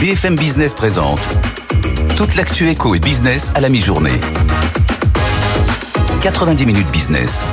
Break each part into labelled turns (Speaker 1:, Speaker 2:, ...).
Speaker 1: BFM Business présente toute l'actu éco et business à la mi-journée. 90 minutes business.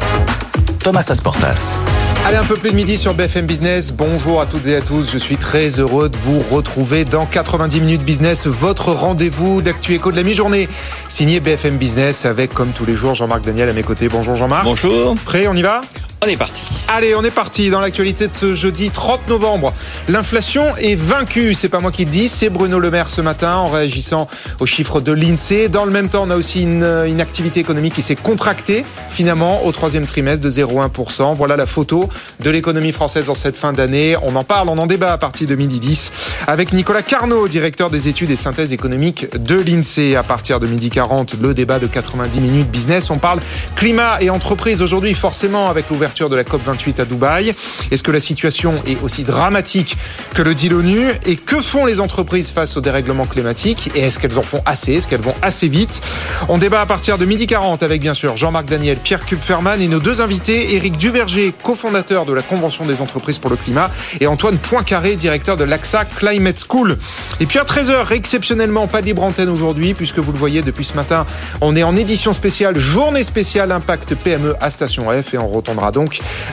Speaker 1: Thomas Asportas.
Speaker 2: Allez, un peu plus de midi sur BFM Business. Bonjour à toutes et à tous. Je suis très heureux de vous retrouver dans 90 minutes business, votre rendez-vous d'actu éco de la mi-journée. Signé BFM Business avec, comme tous les jours, Jean-Marc Daniel à mes côtés. Bonjour Jean-Marc.
Speaker 3: Bonjour.
Speaker 2: Prêt, on y va?
Speaker 3: On est parti.
Speaker 2: Allez, on est parti dans l'actualité de ce jeudi 30 novembre. L'inflation est vaincue, c'est pas moi qui le dis, c'est Bruno Le Maire ce matin en réagissant aux chiffres de l'INSEE. Dans le même temps, on a aussi une, une activité économique qui s'est contractée finalement au troisième trimestre de 0,1%. Voilà la photo de l'économie française en cette fin d'année. On en parle, on en débat à partir de midi 10 avec Nicolas Carnot, directeur des études et synthèses économiques de l'INSEE. À partir de midi 40, le débat de 90 minutes business. On parle climat et entreprise aujourd'hui, forcément avec l'ouverture de la COP28 à Dubaï. Est-ce que la situation est aussi dramatique que le dit l'ONU? Et que font les entreprises face au dérèglement climatique? Et est-ce qu'elles en font assez? Est-ce qu'elles vont assez vite? On débat à partir de midi 40 avec bien sûr Jean-Marc Daniel, Pierre Kupferman et nos deux invités, Éric Duverger, cofondateur de la Convention des entreprises pour le climat, et Antoine Poincaré, directeur de l'AXA Climate School. Et puis à 13h, exceptionnellement, pas de libre antenne aujourd'hui, puisque vous le voyez depuis ce matin, on est en édition spéciale, journée spéciale Impact PME à Station F, et on retournera donc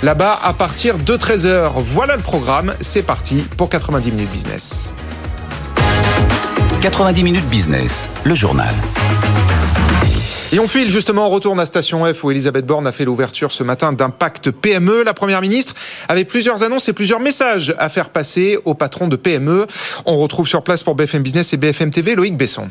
Speaker 2: là à partir de 13h. Voilà le programme, c'est parti pour 90 minutes business.
Speaker 1: 90 minutes business, le journal.
Speaker 2: Et on file justement, on retourne à Station F où Elisabeth Borne a fait l'ouverture ce matin d'Impact PME. La Première ministre avait plusieurs annonces et plusieurs messages à faire passer aux patrons de PME. On retrouve sur place pour BFM Business et BFM TV Loïc Besson.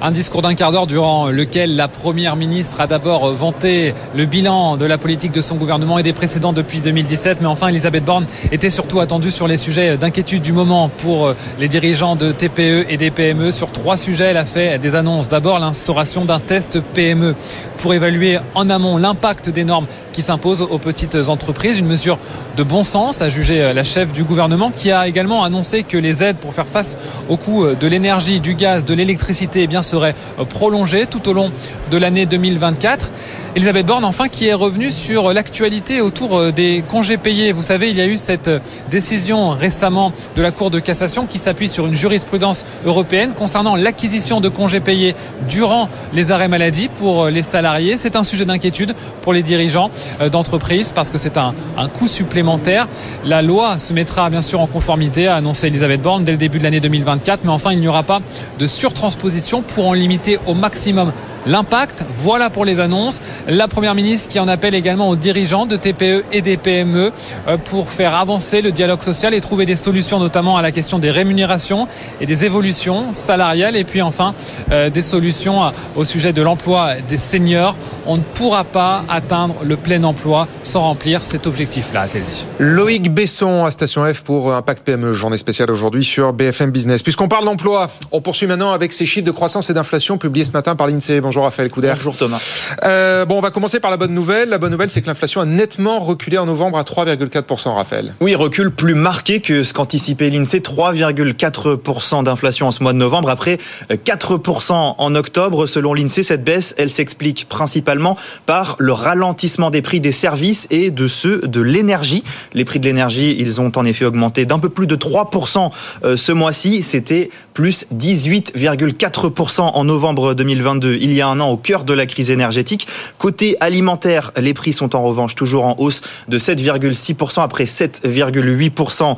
Speaker 4: Un discours d'un quart d'heure durant lequel la Première ministre a d'abord vanté le bilan de la politique de son gouvernement et des précédents depuis 2017. Mais enfin, Elisabeth Borne était surtout attendue sur les sujets d'inquiétude du moment pour les dirigeants de TPE et des PME. Sur trois sujets, elle a fait des annonces. D'abord, l'instauration d'un test PME pour évaluer en amont l'impact des normes qui s'imposent aux petites entreprises. Une mesure de bon sens, a jugé la chef du gouvernement, qui a également annoncé que les aides pour faire face au coût de l'énergie, du gaz, de l'électricité, eh bien, serait prolongée tout au long de l'année 2024. Elisabeth Borne, enfin, qui est revenue sur l'actualité autour des congés payés. Vous savez, il y a eu cette décision récemment de la Cour de cassation qui s'appuie sur une jurisprudence européenne concernant l'acquisition de congés payés durant les arrêts maladie pour les salariés. C'est un sujet d'inquiétude pour les dirigeants d'entreprise parce que c'est un, un coût supplémentaire. La loi se mettra bien sûr en conformité, a annoncé Elisabeth Borne dès le début de l'année 2024, mais enfin, il n'y aura pas de surtransposition pour en limiter au maximum l'impact. Voilà pour les annonces. La Première ministre qui en appelle également aux dirigeants de TPE et des PME pour faire avancer le dialogue social et trouver des solutions notamment à la question des rémunérations et des évolutions salariales et puis enfin des solutions au sujet de l'emploi des seniors. On ne pourra pas atteindre le plein emploi sans remplir cet objectif-là, a-t-elle dit.
Speaker 2: Loïc Besson à Station F pour Impact PME, journée spéciale aujourd'hui sur BFM Business. Puisqu'on parle d'emploi, on poursuit maintenant avec ces chiffres de croissance et d'inflation publiés ce matin par l'INSEE. Bonjour Raphaël Couder.
Speaker 3: Bonjour Thomas.
Speaker 2: Euh, bon, on va commencer par la bonne nouvelle. La bonne nouvelle, c'est que l'inflation a nettement reculé en novembre à 3,4%, Raphaël.
Speaker 5: Oui, recul plus marqué que ce qu'anticipait l'INSEE. 3,4% d'inflation en ce mois de novembre, après 4% en octobre. Selon l'INSEE, cette baisse, elle s'explique principalement par le ralentissement des prix des services et de ceux de l'énergie. Les prix de l'énergie, ils ont en effet augmenté d'un peu plus de 3% ce mois-ci. C'était plus 18,4% en novembre 2022. Il y a un an au cœur de la crise énergétique. Côté alimentaire, les prix sont en revanche toujours en hausse de 7,6% après 7,8%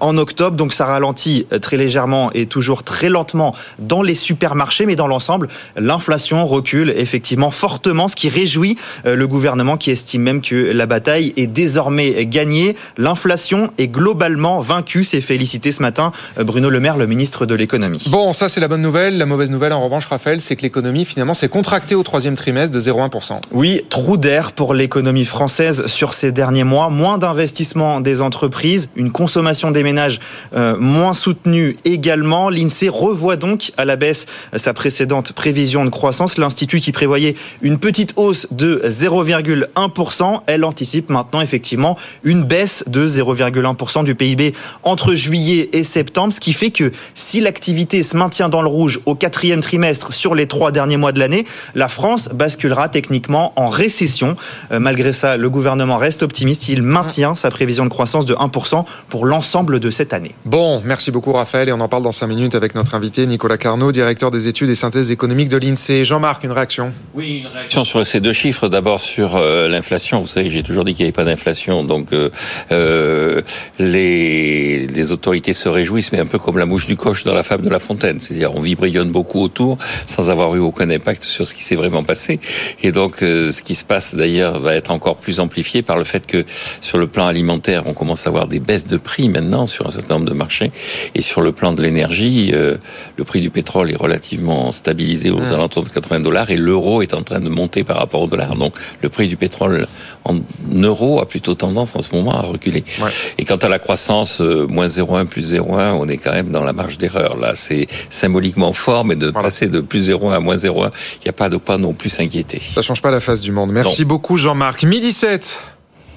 Speaker 5: en octobre. Donc ça ralentit très légèrement et toujours très lentement dans les supermarchés, mais dans l'ensemble, l'inflation recule effectivement fortement, ce qui réjouit le gouvernement qui estime même que la bataille est désormais gagnée. L'inflation est globalement vaincue. C'est félicité ce matin Bruno Le Maire, le ministre de l'économie.
Speaker 2: Bon, ça c'est la bonne nouvelle. La mauvaise nouvelle en revanche, Raphaël, c'est que l'économie finalement finalement s'est contracté au troisième trimestre de 0,1%.
Speaker 5: Oui, trou d'air pour l'économie française sur ces derniers mois. Moins d'investissement des entreprises, une consommation des ménages euh, moins soutenue également. L'INSEE revoit donc à la baisse sa précédente prévision de croissance. L'Institut qui prévoyait une petite hausse de 0,1%, elle anticipe maintenant effectivement une baisse de 0,1% du PIB entre juillet et septembre, ce qui fait que si l'activité se maintient dans le rouge au quatrième trimestre sur les trois derniers mois de l'année, la France basculera techniquement en récession. Euh, malgré ça, le gouvernement reste optimiste. Il maintient sa prévision de croissance de 1% pour l'ensemble de cette année.
Speaker 2: Bon, merci beaucoup Raphaël et on en parle dans 5 minutes avec notre invité Nicolas Carnot, directeur des études et synthèses économiques de l'INSEE. Jean-Marc, une réaction?
Speaker 3: Oui, une réaction sur ces deux chiffres. D'abord sur euh, l'inflation. Vous savez, j'ai toujours dit qu'il n'y avait pas d'inflation, donc euh, euh, les, les autorités se réjouissent, mais un peu comme la mouche du coche dans la fable de La Fontaine. C'est-à-dire, on vibrionne beaucoup autour sans avoir eu aucun impact sur ce qui s'est vraiment passé. Et donc, euh, ce qui se passe d'ailleurs va être encore plus amplifié par le fait que sur le plan alimentaire, on commence à avoir des baisses de prix maintenant sur un certain nombre de marchés. Et sur le plan de l'énergie, euh, le prix du pétrole est relativement stabilisé aux
Speaker 2: Mmh.
Speaker 3: alentours de 80 dollars et l'euro est en train de monter par rapport au dollar. Donc, le prix du pétrole en euros a plutôt tendance en ce moment à reculer.
Speaker 2: Ouais.
Speaker 3: Et quant à la croissance, euh, moins 0,1 plus 0,1, on est quand même dans la marge d'erreur. Là, c'est symboliquement fort, mais de
Speaker 2: Voilà.
Speaker 3: passer de plus 0,1 à moins 0,1, il n'y a pas de quoi non plus s'inquiéter.
Speaker 2: Ça change pas la face du monde. Merci beaucoup Jean-Marc. Midi 7.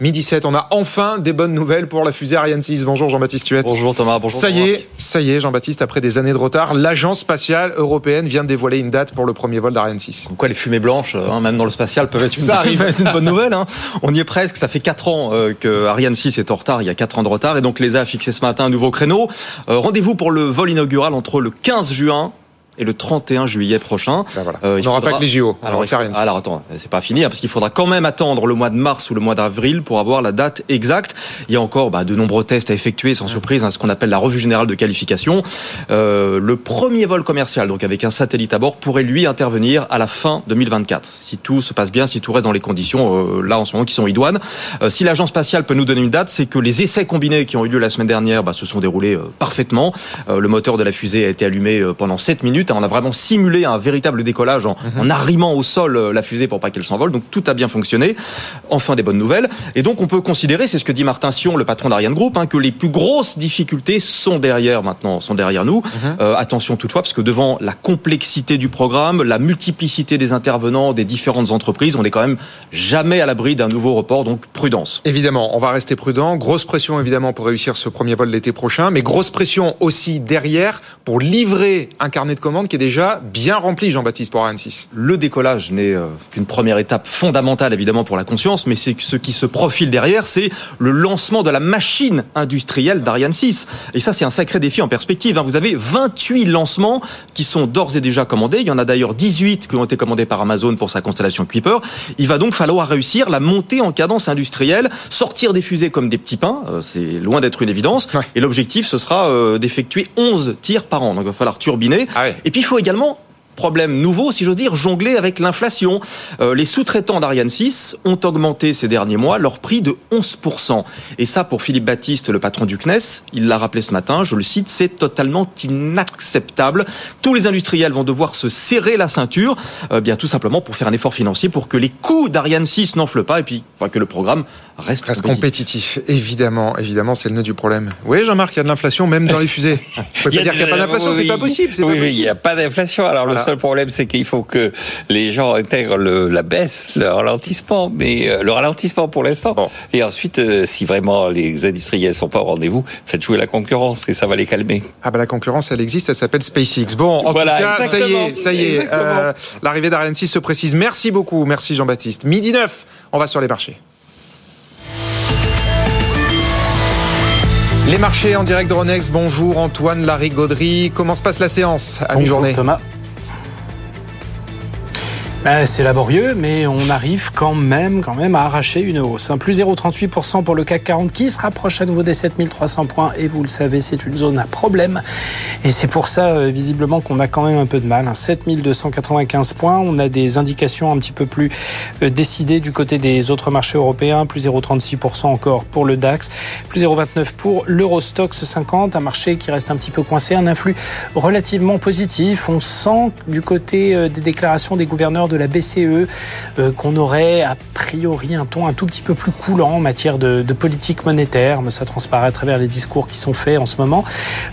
Speaker 2: Midi 7, on a enfin des bonnes nouvelles pour la fusée Ariane 6. Bonjour Jean-Baptiste Huette.
Speaker 5: Bonjour Thomas, bonjour.
Speaker 2: Ça y est, ça y est, Jean-Baptiste, après des années de retard, l'agence spatiale européenne vient de dévoiler une date pour le premier vol d'Ariane 6.
Speaker 6: Comme quoi les fumées blanches, hein, même dans le spatial, peuvent être une,
Speaker 2: Ça arrive.
Speaker 6: une bonne nouvelle. hein. On y est presque. Ça fait 4 ans euh, que Ariane 6 est en retard. Il y a 4 ans de retard. Et donc l'ESA a fixé ce matin un nouveau créneau. Euh, Rendez-vous pour le vol inaugural entre le 15 juin et le 31 juillet prochain.
Speaker 2: Ben voilà.
Speaker 6: Euh,
Speaker 2: on
Speaker 6: il
Speaker 2: n'aura
Speaker 6: faudra-
Speaker 2: pas que les JO.
Speaker 6: Alors,
Speaker 2: Alors, Ariane 6.
Speaker 6: alors attends, c'est pas fini hein, parce qu'il faudra quand même attendre le mois de mars ou le mois d'avril pour avoir la date exacte. Il y a encore bah, de nombreux tests à effectuer, sans surprise, hein, ce qu'on appelle la revue générale de qualification. Euh, le premier vol commercial, donc avec un satellite à bord, pourrait lui intervenir à la fin 2024. Si tout se passe bien, si tout reste dans les conditions euh, là en ce moment qui sont idoines. Euh, si l'agence spatiale peut nous donner une date, c'est que les essais combinés qui ont eu lieu la semaine dernière bah, se sont déroulés euh, parfaitement. Euh, le moteur de la fusée a été allumé pendant 7 minutes. On a vraiment simulé un véritable décollage en, en arrimant au sol euh, la fusée pour pas qu'elle s'envole. Donc tout a bien fonctionné. Enfin des bonnes nouvelles. Et donc on peut considérer, c'est ce que dit Martin Sion, le patron d'Ariane Group, hein, que les plus grosses difficultés sont derrière maintenant, sont derrière nous. Euh, attention toutefois, parce que devant la complexité du programme, la multiplicité des intervenants, des différentes entreprises, on n'est quand même jamais à l'abri d'un nouveau report. Donc prudence.
Speaker 2: Évidemment, on va rester prudent. Grosse pression évidemment pour réussir ce premier vol l'été prochain, mais grosse pression aussi derrière pour livrer un carnet de commandes qui est déjà bien rempli, Jean-Baptiste, pour Ariane 6.
Speaker 6: Le décollage n'est euh, qu'une première étape fondamentale évidemment pour la conscience, mais c'est ce qui se profile derrière, c'est le lancement de la machine industrielle d'Ariane 6. Et ça, c'est un sacré défi en perspective. hein. Vous avez 28 lancements qui sont d'ores et déjà commandés. Il y en a d'ailleurs 18 qui ont été commandés par Amazon pour sa constellation Kuiper. Il va donc falloir réussir la montée en cadence industrielle, sortir des fusées comme des petits pains. euh, c'est loin d'être une évidence.
Speaker 2: Ouais.
Speaker 6: Et l'objectif, ce sera euh, d'effectuer 11 tirs par an. Donc il va falloir turbiner.
Speaker 2: Ah ouais.
Speaker 6: Et puis il faut également problème nouveau, si j'ose dire, jongler avec l'inflation. Euh, les sous-traitants d'Ariane 6 ont augmenté ces derniers mois leur prix de 11%. Et ça, pour Philippe Baptiste, le patron du CNES, il l'a rappelé ce matin, je le cite, c'est totalement inacceptable. Tous les industriels vont devoir se serrer la ceinture, euh, bien tout simplement pour faire un effort financier, pour que les coûts d'Ariane 6 n'enflent pas et puis que le programme reste,
Speaker 2: Reste
Speaker 6: compétitif.
Speaker 2: compétitif, évidemment, évidemment, c'est le nœud du problème. Oui, Jean-Marc, il y a de l'inflation même dans les fusées. Vous pouvez pas dire qu'il n'y a pas d'inflation, c'est pas possible, pas
Speaker 3: Oui, oui, il n'y a pas d'inflation. Alors
Speaker 2: Voilà.
Speaker 3: le seul problème, c'est qu'il faut que les gens intègrent le, la baisse, le ralentissement, mais euh, le ralentissement pour l'instant.
Speaker 2: Bon.
Speaker 3: Et ensuite, euh, si vraiment les industriels sont pas au rendez-vous, faites jouer la concurrence et ça va les calmer.
Speaker 2: Ah bah la concurrence, elle existe, elle s'appelle SpaceX. Bon, en
Speaker 3: Voilà,
Speaker 2: tout cas, ça y est, ça y est. Euh, L'arrivée d'Ariane 6 se précise. Merci beaucoup, merci Jean-Baptiste. Midi 9, on va sur les marchés. Les marchés en direct de Ronex. Bonjour Antoine Larigauderie. Comment se passe la séance à mi-journée
Speaker 7: Thomas. Ben, c'est laborieux, mais on arrive quand même, quand même à arracher une hausse. Un plus 0,38% pour le CAC 40 qui se rapproche à nouveau des 7300 points. Et vous le savez, c'est une zone à problème. Et c'est pour ça, euh, visiblement, qu'on a quand même un peu de mal. 7295 points. On a des indications un petit peu plus euh, décidées du côté des autres marchés européens. Plus 0,36% encore pour le DAX. Plus 0,29% pour l'Eurostox 50. Un marché qui reste un petit peu coincé. Un influx relativement positif. On sent du côté euh, des déclarations des gouverneurs de de la BCE euh, qu'on aurait a priori un ton un tout petit peu plus coulant en matière de, politique monétaire, mais ça transparaît à travers les discours qui sont faits en ce moment.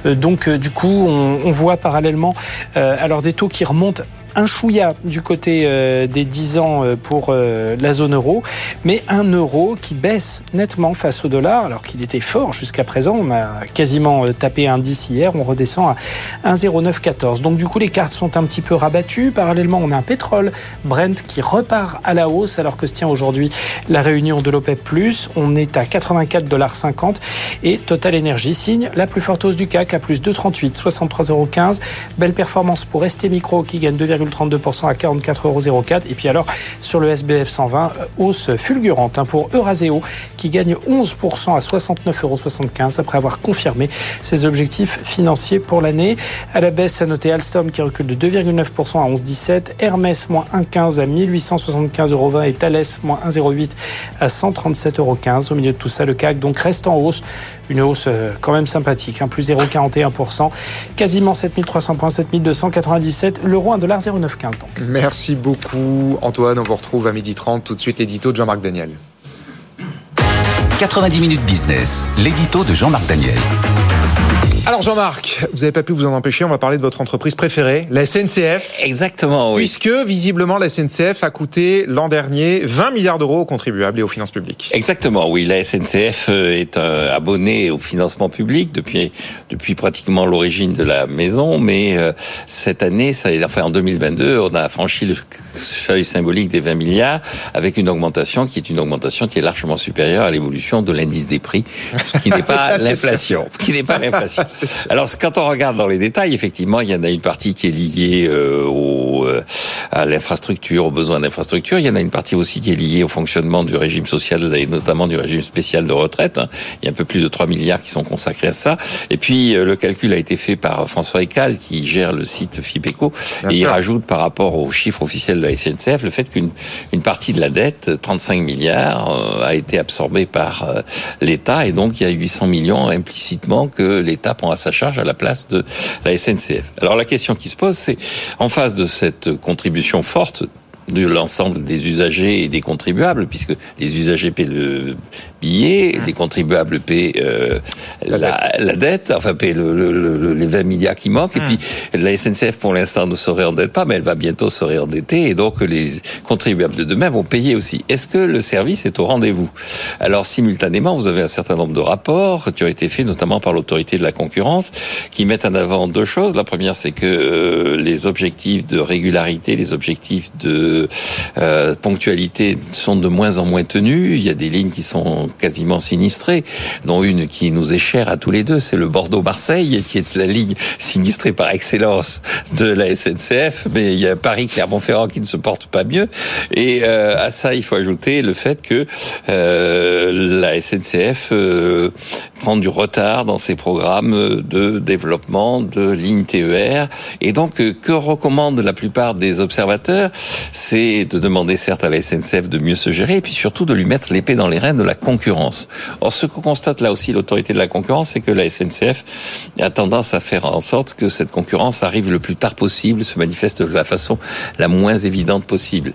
Speaker 7: Euh, donc euh, du coup, on, on voit parallèlement alors des taux qui remontent un chouïa du côté euh, des 10 ans euh, pour euh, la zone euro, mais un euro qui baisse nettement face au dollar, alors qu'il était fort jusqu'à présent. On a quasiment tapé un 10 hier, on redescend à 1,0914. Donc du coup, les cartes sont un petit peu rabattues. Parallèlement, on a un pétrole Brent qui repart à la hausse, alors que se tient aujourd'hui la réunion de l'OPEP+. On est à 84,50 dollars et Total Energy signe la plus forte hausse du CAC à plus 2,38, 63,15 Belle performance pour ST Micro qui gagne 2, 32% à 44,04 euros. Et puis alors, sur le SBF 120, euh, hausse fulgurante hein, pour Euraseo qui gagne 11% à 69,75 euros après avoir confirmé ses objectifs financiers pour l'année. À la baisse, à noter Alstom qui recule de 2,9% à 11,17, Hermès moins 1,15 à 1875,20 euros et Thales moins 1,08 à 137,15 euros. Au milieu de tout ça, le CAC donc reste en hausse, une hausse euh, quand même sympathique, hein, plus 0,41%, quasiment 7300 points, 7297, l'euro 1,0
Speaker 2: Merci beaucoup Antoine, on vous retrouve à 12h30 tout de suite l'édito de Jean-Marc Daniel.
Speaker 1: 90 minutes business, l'édito de Jean-Marc Daniel.
Speaker 2: Alors Jean-Marc, vous n'avez pas pu vous en empêcher, on va parler de votre entreprise préférée, la SNCF.
Speaker 3: Exactement, oui.
Speaker 2: Puisque visiblement la SNCF a coûté l'an dernier 20 milliards d'euros aux contribuables et aux finances publiques.
Speaker 3: Exactement, oui. La SNCF euh, est euh, abonnée au financement public depuis depuis pratiquement l'origine de la maison, mais euh, cette année, ça, enfin en 2022, on a franchi le seuil symbolique des 20 milliards avec une augmentation qui est une augmentation qui est largement supérieure à l'évolution de l'indice des prix, ce qui n'est pas l'inflation, qui n'est pas l'inflation. Alors, quand on regarde dans les détails, effectivement, il y en a une partie qui est liée euh, au, euh, à l'infrastructure, aux besoins d'infrastructure. Il y en a une partie aussi qui est liée au fonctionnement du régime social et notamment du régime spécial de retraite. Hein. Il y a un peu plus de 3 milliards qui sont consacrés à ça. Et puis, euh, le calcul a été fait par François Ecal, qui gère le site FIPECO, et il rajoute par rapport aux chiffres officiels de la SNCF le fait qu'une une partie de la dette, 35 milliards, a été absorbée par l'État, et donc il y a 800 millions implicitement que l'État à sa charge à la place de la SNCF. Alors la question qui se pose, c'est en face de cette contribution forte de l'ensemble des usagers et des contribuables, puisque les usagers paient le billet, mmh. les contribuables paient euh, la, dette. enfin paient le, les 20 milliards qui manquent, et mmh. puis la SNCF pour l'instant ne se réendette pas, mais elle va bientôt se réendetter, et donc les contribuables de demain vont payer aussi. Est-ce que le service est au rendez-vous? Alors simultanément, vous avez un certain nombre de rapports qui ont été faits, notamment par l'autorité de la concurrence, qui mettent en avant deux choses. La première, c'est que euh, les objectifs de régularité, les objectifs de euh, ponctualité sont de moins en moins tenues. Il y a des lignes qui sont quasiment sinistrées, dont une qui nous est chère à tous les deux, c'est le Bordeaux-Marseille, qui est la ligne sinistrée par excellence de la SNCF. Mais il y a Paris-Clermont-Ferrand qui ne se porte pas mieux. Et euh, à ça, il faut ajouter le fait que euh, la SNCF euh, prend du retard dans ses programmes de développement de lignes TER. Et donc, que recommandent la plupart des observateurs? C'est de demander certes à la SNCF de mieux se gérer et puis surtout de lui mettre l'épée dans les reins de la concurrence. Or, ce que constate là aussi l'autorité de la concurrence, c'est que la SNCF a tendance à faire en sorte que cette concurrence arrive le plus tard possible, se manifeste de la façon la moins évidente possible.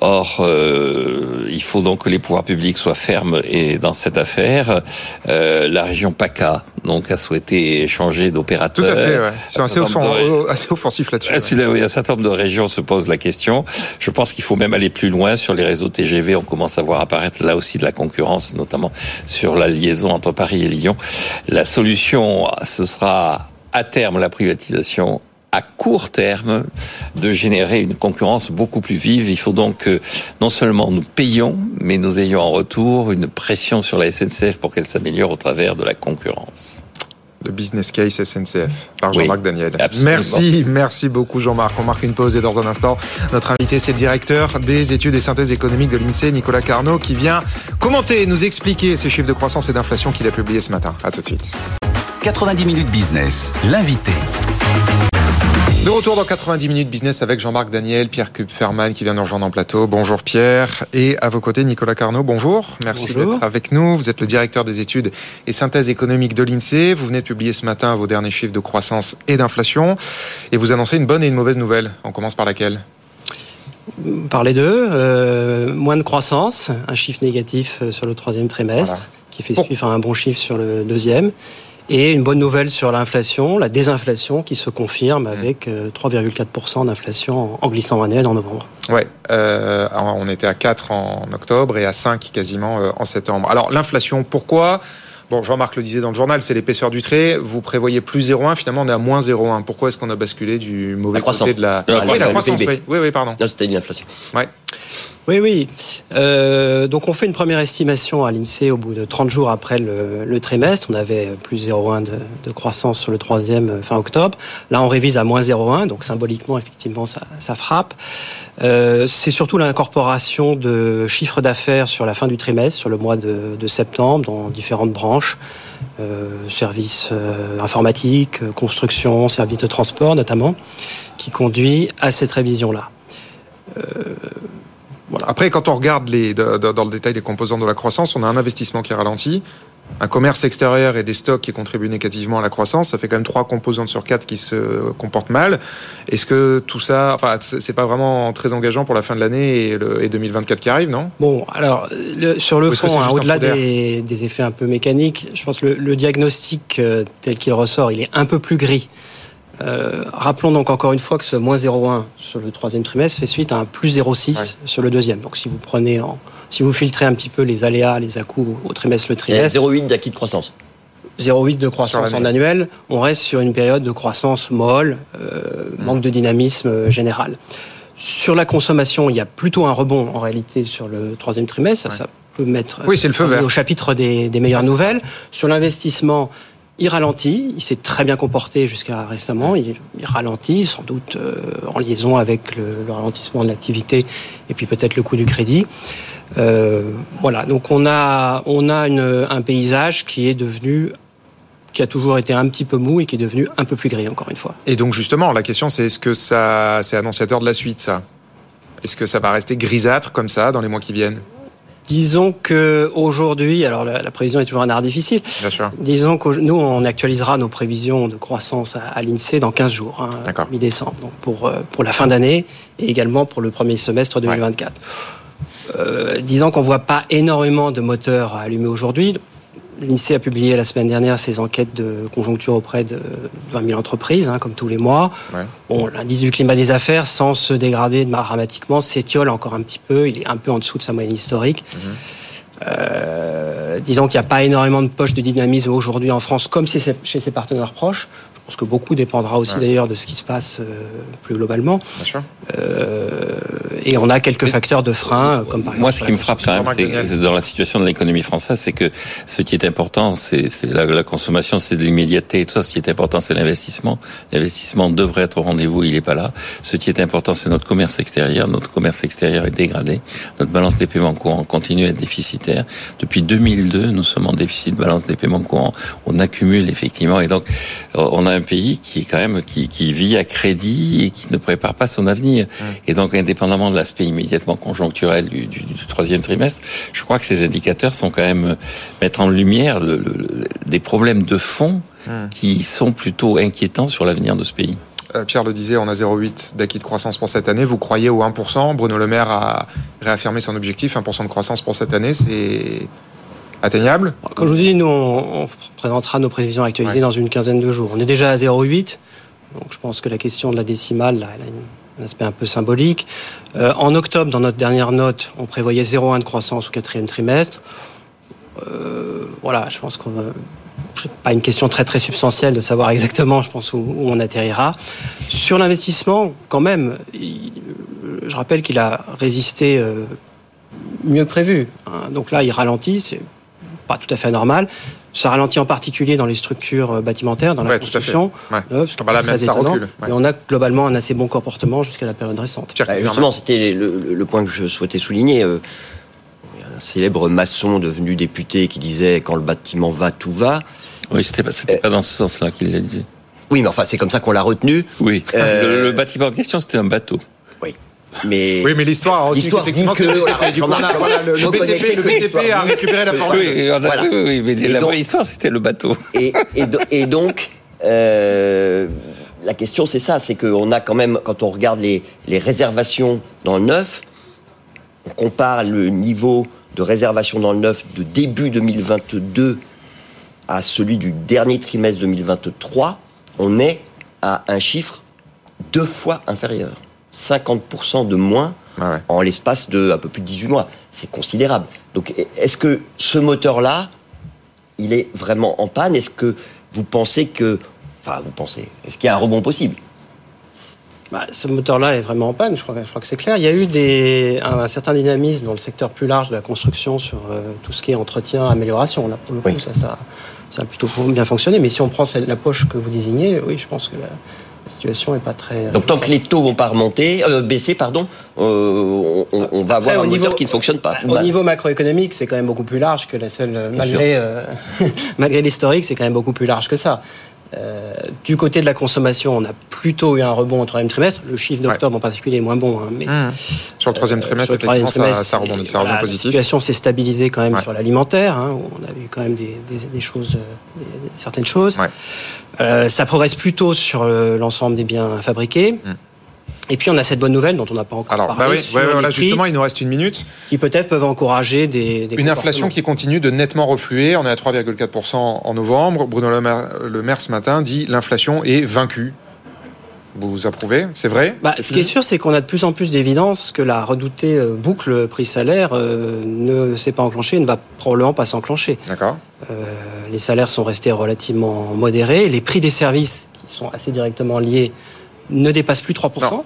Speaker 3: Or, euh, il faut donc que les pouvoirs publics soient fermes et dans cette affaire, euh, la région PACA donc a souhaité changer d'opérateur.
Speaker 2: Tout à fait, ouais. c'est assez, assez, offensif là-dessus.
Speaker 3: Oui, un certain nombre de régions se posent la question. Je pense qu'il faut même aller plus loin sur les réseaux TGV. On commence à voir apparaître là aussi de la concurrence, notamment sur la liaison entre Paris et Lyon. La solution, ce sera à terme la privatisation à court terme de générer une concurrence beaucoup plus vive. Il faut donc que non seulement nous payons, mais nous ayons en retour une pression sur la SNCF pour qu'elle s'améliore au travers de la concurrence.
Speaker 2: de Business Case SNCF par
Speaker 3: Oui,
Speaker 2: Jean-Marc Daniel.
Speaker 3: absolument.
Speaker 2: Merci, merci beaucoup Jean-Marc. On marque une pause et dans un instant, notre invité c'est le directeur des études et synthèses économiques de l'INSEE, Nicolas Carnot, qui vient commenter, nous expliquer ces chiffres de croissance et d'inflation qu'il a publiés ce matin. À tout de suite.
Speaker 1: 90 minutes business, l'invité.
Speaker 2: De retour dans 90 minutes business avec Jean-Marc Daniel, Pierre Kupferman qui vient nous rejoindre en plateau. Bonjour Pierre. Et à vos côtés, Nicolas Carnot. Bonjour. Merci d'être avec nous. Vous êtes le directeur des études et synthèse économique de l'INSEE. Vous venez de publier ce matin vos derniers chiffres de croissance et d'inflation. Et vous annoncez une bonne et une mauvaise nouvelle. On commence par laquelle?
Speaker 8: Par les deux, euh, moins de croissance, un chiffre négatif euh, sur le troisième trimestre,
Speaker 2: Voilà.
Speaker 8: qui fait
Speaker 2: Bon.
Speaker 8: suivre un bon chiffre sur le deuxième, et une bonne nouvelle sur l'inflation, la désinflation qui se confirme avec euh, 3,4% d'inflation en- en glissant annuel en novembre.
Speaker 2: Ouais, euh, on était à 4 en octobre et à 5 quasiment euh, en septembre. Alors l'inflation, pourquoi? Bon, Jean-Marc le disait dans le journal, c'est l'épaisseur du trait. Vous prévoyez plus 0,1, finalement on est à moins 0,1. Pourquoi est-ce qu'on a basculé du mauvais côté de la,
Speaker 9: De la
Speaker 2: oui, la
Speaker 9: croissance,
Speaker 2: oui. oui, oui, pardon.
Speaker 9: Là, c'était une inflation.
Speaker 8: Oui, oui. Euh, donc on fait une première estimation à l'INSEE au bout de 30 jours après le, trimestre. On avait plus 0,1 de, croissance sur le troisième euh, fin octobre. Là, on révise à moins 0,1, donc symboliquement, effectivement, ça, frappe. Euh, C'est surtout l'incorporation de chiffres d'affaires sur la fin du trimestre, sur le mois de, septembre, dans différentes branches. Services informatiques, construction, services de transport notamment, qui conduit à cette révision-là.
Speaker 2: Après, quand on regarde les, dans le détail les composants de la croissance, on a un investissement qui ralentit, un commerce extérieur et des stocks qui contribuent négativement à la croissance. Ça fait quand même trois composantes sur quatre qui se comportent mal. Est-ce que tout ça, enfin, c'est pas vraiment très engageant pour la fin de l'année et, le- et 2024 qui arrive, non?
Speaker 8: Bon, alors, le- sur le fond, hein, au-delà des, des effets un peu mécaniques, je pense que le, le diagnostic euh, tel qu'il ressort, il est un peu plus gris. Euh, rappelons donc encore une fois que ce moins 0,1 sur le troisième trimestre fait suite à un plus 0,6
Speaker 2: Ouais.
Speaker 8: sur le deuxième. Donc si vous prenez en, si vous filtrez un petit peu les aléas, les à-coups au trimestre, le
Speaker 9: Il y a
Speaker 8: trimestre,
Speaker 9: 0,8 d'acquis de croissance.
Speaker 8: 0,8 de croissance
Speaker 2: Sur
Speaker 8: en annuel, on reste sur une période de croissance molle, euh,
Speaker 2: Mmh.
Speaker 8: manque de dynamisme euh, général. Sur la consommation, il y a plutôt un rebond en réalité sur le troisième trimestre. Ça,
Speaker 2: Ouais.
Speaker 8: ça peut mettre
Speaker 2: Oui, c'est le feu vert.
Speaker 8: au chapitre des, des meilleures nouvelles. Sur l'investissement, il ralentit. Il s'est très bien comporté jusqu'à récemment. Il, ralentit, sans doute euh, en liaison avec le, le ralentissement de l'activité et puis peut-être le coût du crédit. Euh, voilà, donc on a, on a un paysage qui est devenu, qui a toujours été un petit peu mou et qui est devenu un peu plus gris, encore une fois.
Speaker 2: Et donc justement, la question c'est est-ce que ça, c'est annonciateur de la suite, ça? Est-ce que ça va rester grisâtre comme ça dans les mois qui viennent?
Speaker 8: Disons que aujourd'hui, alors la, la prévision est toujours un art difficile.
Speaker 2: Bien sûr.
Speaker 8: Disons que nous, on actualisera nos prévisions de croissance à, à l'INSEE dans 15 jours, hein, mi-décembre, donc pour, euh, pour la fin d'année et également pour le premier semestre 2024. Euh, disons qu'on ne voit pas énormément de moteurs à allumer aujourd'hui. L'INSEE a publié la semaine dernière ses enquêtes de conjoncture auprès de 20 000 entreprises, hein, comme tous les mois.
Speaker 2: Ouais.
Speaker 8: Bon, l'indice du climat des affaires, sans se dégrader dramatiquement, s'étiole encore un petit peu. Il est un peu en dessous de sa moyenne historique. Euh, disons qu'il n'y a pas énormément de poches de dynamisme aujourd'hui en France, comme chez ses partenaires proches. Pense que beaucoup dépendra aussi
Speaker 2: Ouais.
Speaker 8: d'ailleurs de ce qui se passe euh, plus globalement.
Speaker 2: Bien sûr.
Speaker 8: Euh, et on a quelques facteurs de frein, comme par exemple.
Speaker 3: Moi, ce qui me frappe quand même, c'est dans la situation de l'économie française, c'est que ce qui est important, c'est la, la consommation, c'est de l'immédiateté et tout ça. Ce qui est important, c'est l'investissement. L'investissement devrait être au rendez-vous, il n'est pas là. Ce qui est important, c'est notre commerce extérieur. Notre commerce extérieur est dégradé. Notre balance des paiements courants continue à être déficitaire. Depuis 2002, nous sommes en déficit de balance des paiements courants. On accumule effectivement, et donc on a un pays qui est quand même qui, qui vit à crédit et qui ne prépare pas son avenir. Et donc, indépendamment de l'aspect immédiatement conjoncturel du, du- du troisième trimestre, je crois que ces indicateurs sont quand même mettre en lumière le- le- le- des problèmes de fond qui sont plutôt inquiétants sur l'avenir de ce pays.
Speaker 2: Euh, Pierre le disait, on a 0,8 d'acquis de croissance pour cette année. Vous croyez au 1% Bruno Le Maire a réaffirmé son objectif, 1% de croissance pour cette année. C'est atteignable
Speaker 8: Comme je vous dis, nous, on, on présentera nos prévisions actualisées
Speaker 2: Ouais.
Speaker 8: dans une quinzaine de jours. On est déjà à 0,8. Donc, je pense que la question de la décimale, là, elle a une- un aspect un peu symbolique. Euh, en octobre, dans notre dernière note, on prévoyait 0,1 de croissance au quatrième trimestre. Euh, voilà, je pense qu'on pas une question très très substantielle de savoir exactement, je pense, où, où on atterrira. Sur l'investissement, quand même, il- je rappelle qu'il a résisté euh, mieux que prévu. hein. Donc là, il ralentit, c'est pas tout à fait normal. Ça ralentit en particulier dans les structures euh, bâtimentaires, dans la
Speaker 2: Ouais, tout à fait.
Speaker 8: construction.
Speaker 2: Ouais.
Speaker 8: neuve, ce qui
Speaker 2: Ah bah là,
Speaker 8: est
Speaker 2: même ça recule, ouais.
Speaker 8: Et on a globalement un assez bon comportement jusqu'à la période récente.
Speaker 9: Bah, justement, c'était le, le- le point que je souhaitais souligner. Euh, il y a un célèbre maçon devenu député qui disait quand le bâtiment va, tout va.
Speaker 3: Oui, c'était pas, c'était pas dans ce sens-là qu'il le disait.
Speaker 9: Oui, mais enfin, c'est comme ça qu'on l'a retenu.
Speaker 3: Oui.
Speaker 9: Euh,
Speaker 3: Le, le bâtiment en question, c'était un bateau.
Speaker 9: Oui. Mais,
Speaker 2: Oui, mais l'histoire
Speaker 9: L'histoire dit que-
Speaker 2: le
Speaker 9: voilà,
Speaker 2: BTP. A-
Speaker 9: Jean-Marc,
Speaker 2: voilà, le, le
Speaker 9: vous connaissez
Speaker 2: BTP, le
Speaker 9: que l'histoire
Speaker 2: BTP a
Speaker 9: dit.
Speaker 2: récupéré la formule.
Speaker 3: Oui,
Speaker 9: Voilà.
Speaker 3: mais
Speaker 9: Et
Speaker 3: la
Speaker 9: donc-
Speaker 3: vraie histoire, c'était le bateau.
Speaker 9: et, et, do- et donc, euh, la question c'est ça, c'est qu'on a quand même, quand on regarde les, les réservations dans le neuf, on compare le niveau de réservation dans le neuf de début 2022 à celui du dernier trimestre 2023, on est à un chiffre deux fois inférieur. 50% de moins
Speaker 2: Ah ouais.
Speaker 9: en l'espace de un peu plus de 18 mois. C'est considérable. Donc, est-ce que ce moteur-là, il est vraiment en panne? Est-ce que vous pensez que. Enfin, vous pensez. Est-ce qu'il y a un rebond possible?
Speaker 8: Bah, ce moteur-là est vraiment en panne, je crois, que- je crois que c'est clair. Il y a eu des, un, un certain dynamisme dans le secteur plus large de la construction sur euh, tout ce qui est entretien, amélioration. Là, pour le coup,
Speaker 9: Oui.
Speaker 8: ça, ça, ça a plutôt bien fonctionné. Mais si on prend la poche que vous désignez, oui, je pense que la, la situation n'est pas très.
Speaker 9: Donc, tant que les taux vont pas remonter, euh, baisser, pardon, euh, on, on va
Speaker 8: Après,
Speaker 9: avoir un moteur
Speaker 8: niveau-
Speaker 9: qui ne fonctionne pas.
Speaker 8: Au
Speaker 9: Bah,
Speaker 8: niveau macroéconomique, c'est quand même beaucoup plus large que la seule.
Speaker 9: Bien
Speaker 8: Malgré, euh, malgré l'historique, c'est quand même beaucoup plus large que ça. Euh, du côté de la consommation, on a plutôt eu un rebond au troisième trimestre. Le chiffre d'octobre en particulier est moins bon. hein, mais
Speaker 2: Mmh. Sur le troisième
Speaker 8: euh,
Speaker 2: trimestre,
Speaker 8: sur le troisième
Speaker 2: ça,
Speaker 8: trimestre,
Speaker 2: ça rebondit, ça
Speaker 8: voilà,
Speaker 2: revient
Speaker 8: La
Speaker 2: positif.
Speaker 8: situation s'est stabilisée quand même
Speaker 2: Ouais.
Speaker 8: sur l'alimentaire. hein, on a eu quand même des, des- des choses, euh, des- certaines choses.
Speaker 2: Ouais.
Speaker 8: Euh, ça progresse plutôt sur euh, l'ensemble des biens fabriqués.
Speaker 2: Mmh.
Speaker 8: Et puis on a cette bonne nouvelle dont on n'a pas encore
Speaker 2: Alors,
Speaker 8: parlé
Speaker 2: bah oui, ouais, voilà, justement, il nous reste une minute.
Speaker 8: qui peut-être peuvent encourager des, des
Speaker 2: Une inflation qui continue de nettement refluer. On est à 3,4% en novembre. Bruno Le Maire, le Maire, ce matin dit l'inflation est vaincue. Vous approuvez? C'est vrai?
Speaker 8: Bah, ce qui est sûr, c'est qu'on a de plus en plus d'évidence que la redoutée euh, boucle prix-salaire euh, ne s'est pas enclenchée et ne va probablement pas s'enclencher.
Speaker 2: D'accord.
Speaker 8: Euh, les salaires sont restés relativement modérés. Les prix des services, qui sont assez directement liés, ne dépassent plus 3%.
Speaker 2: Non.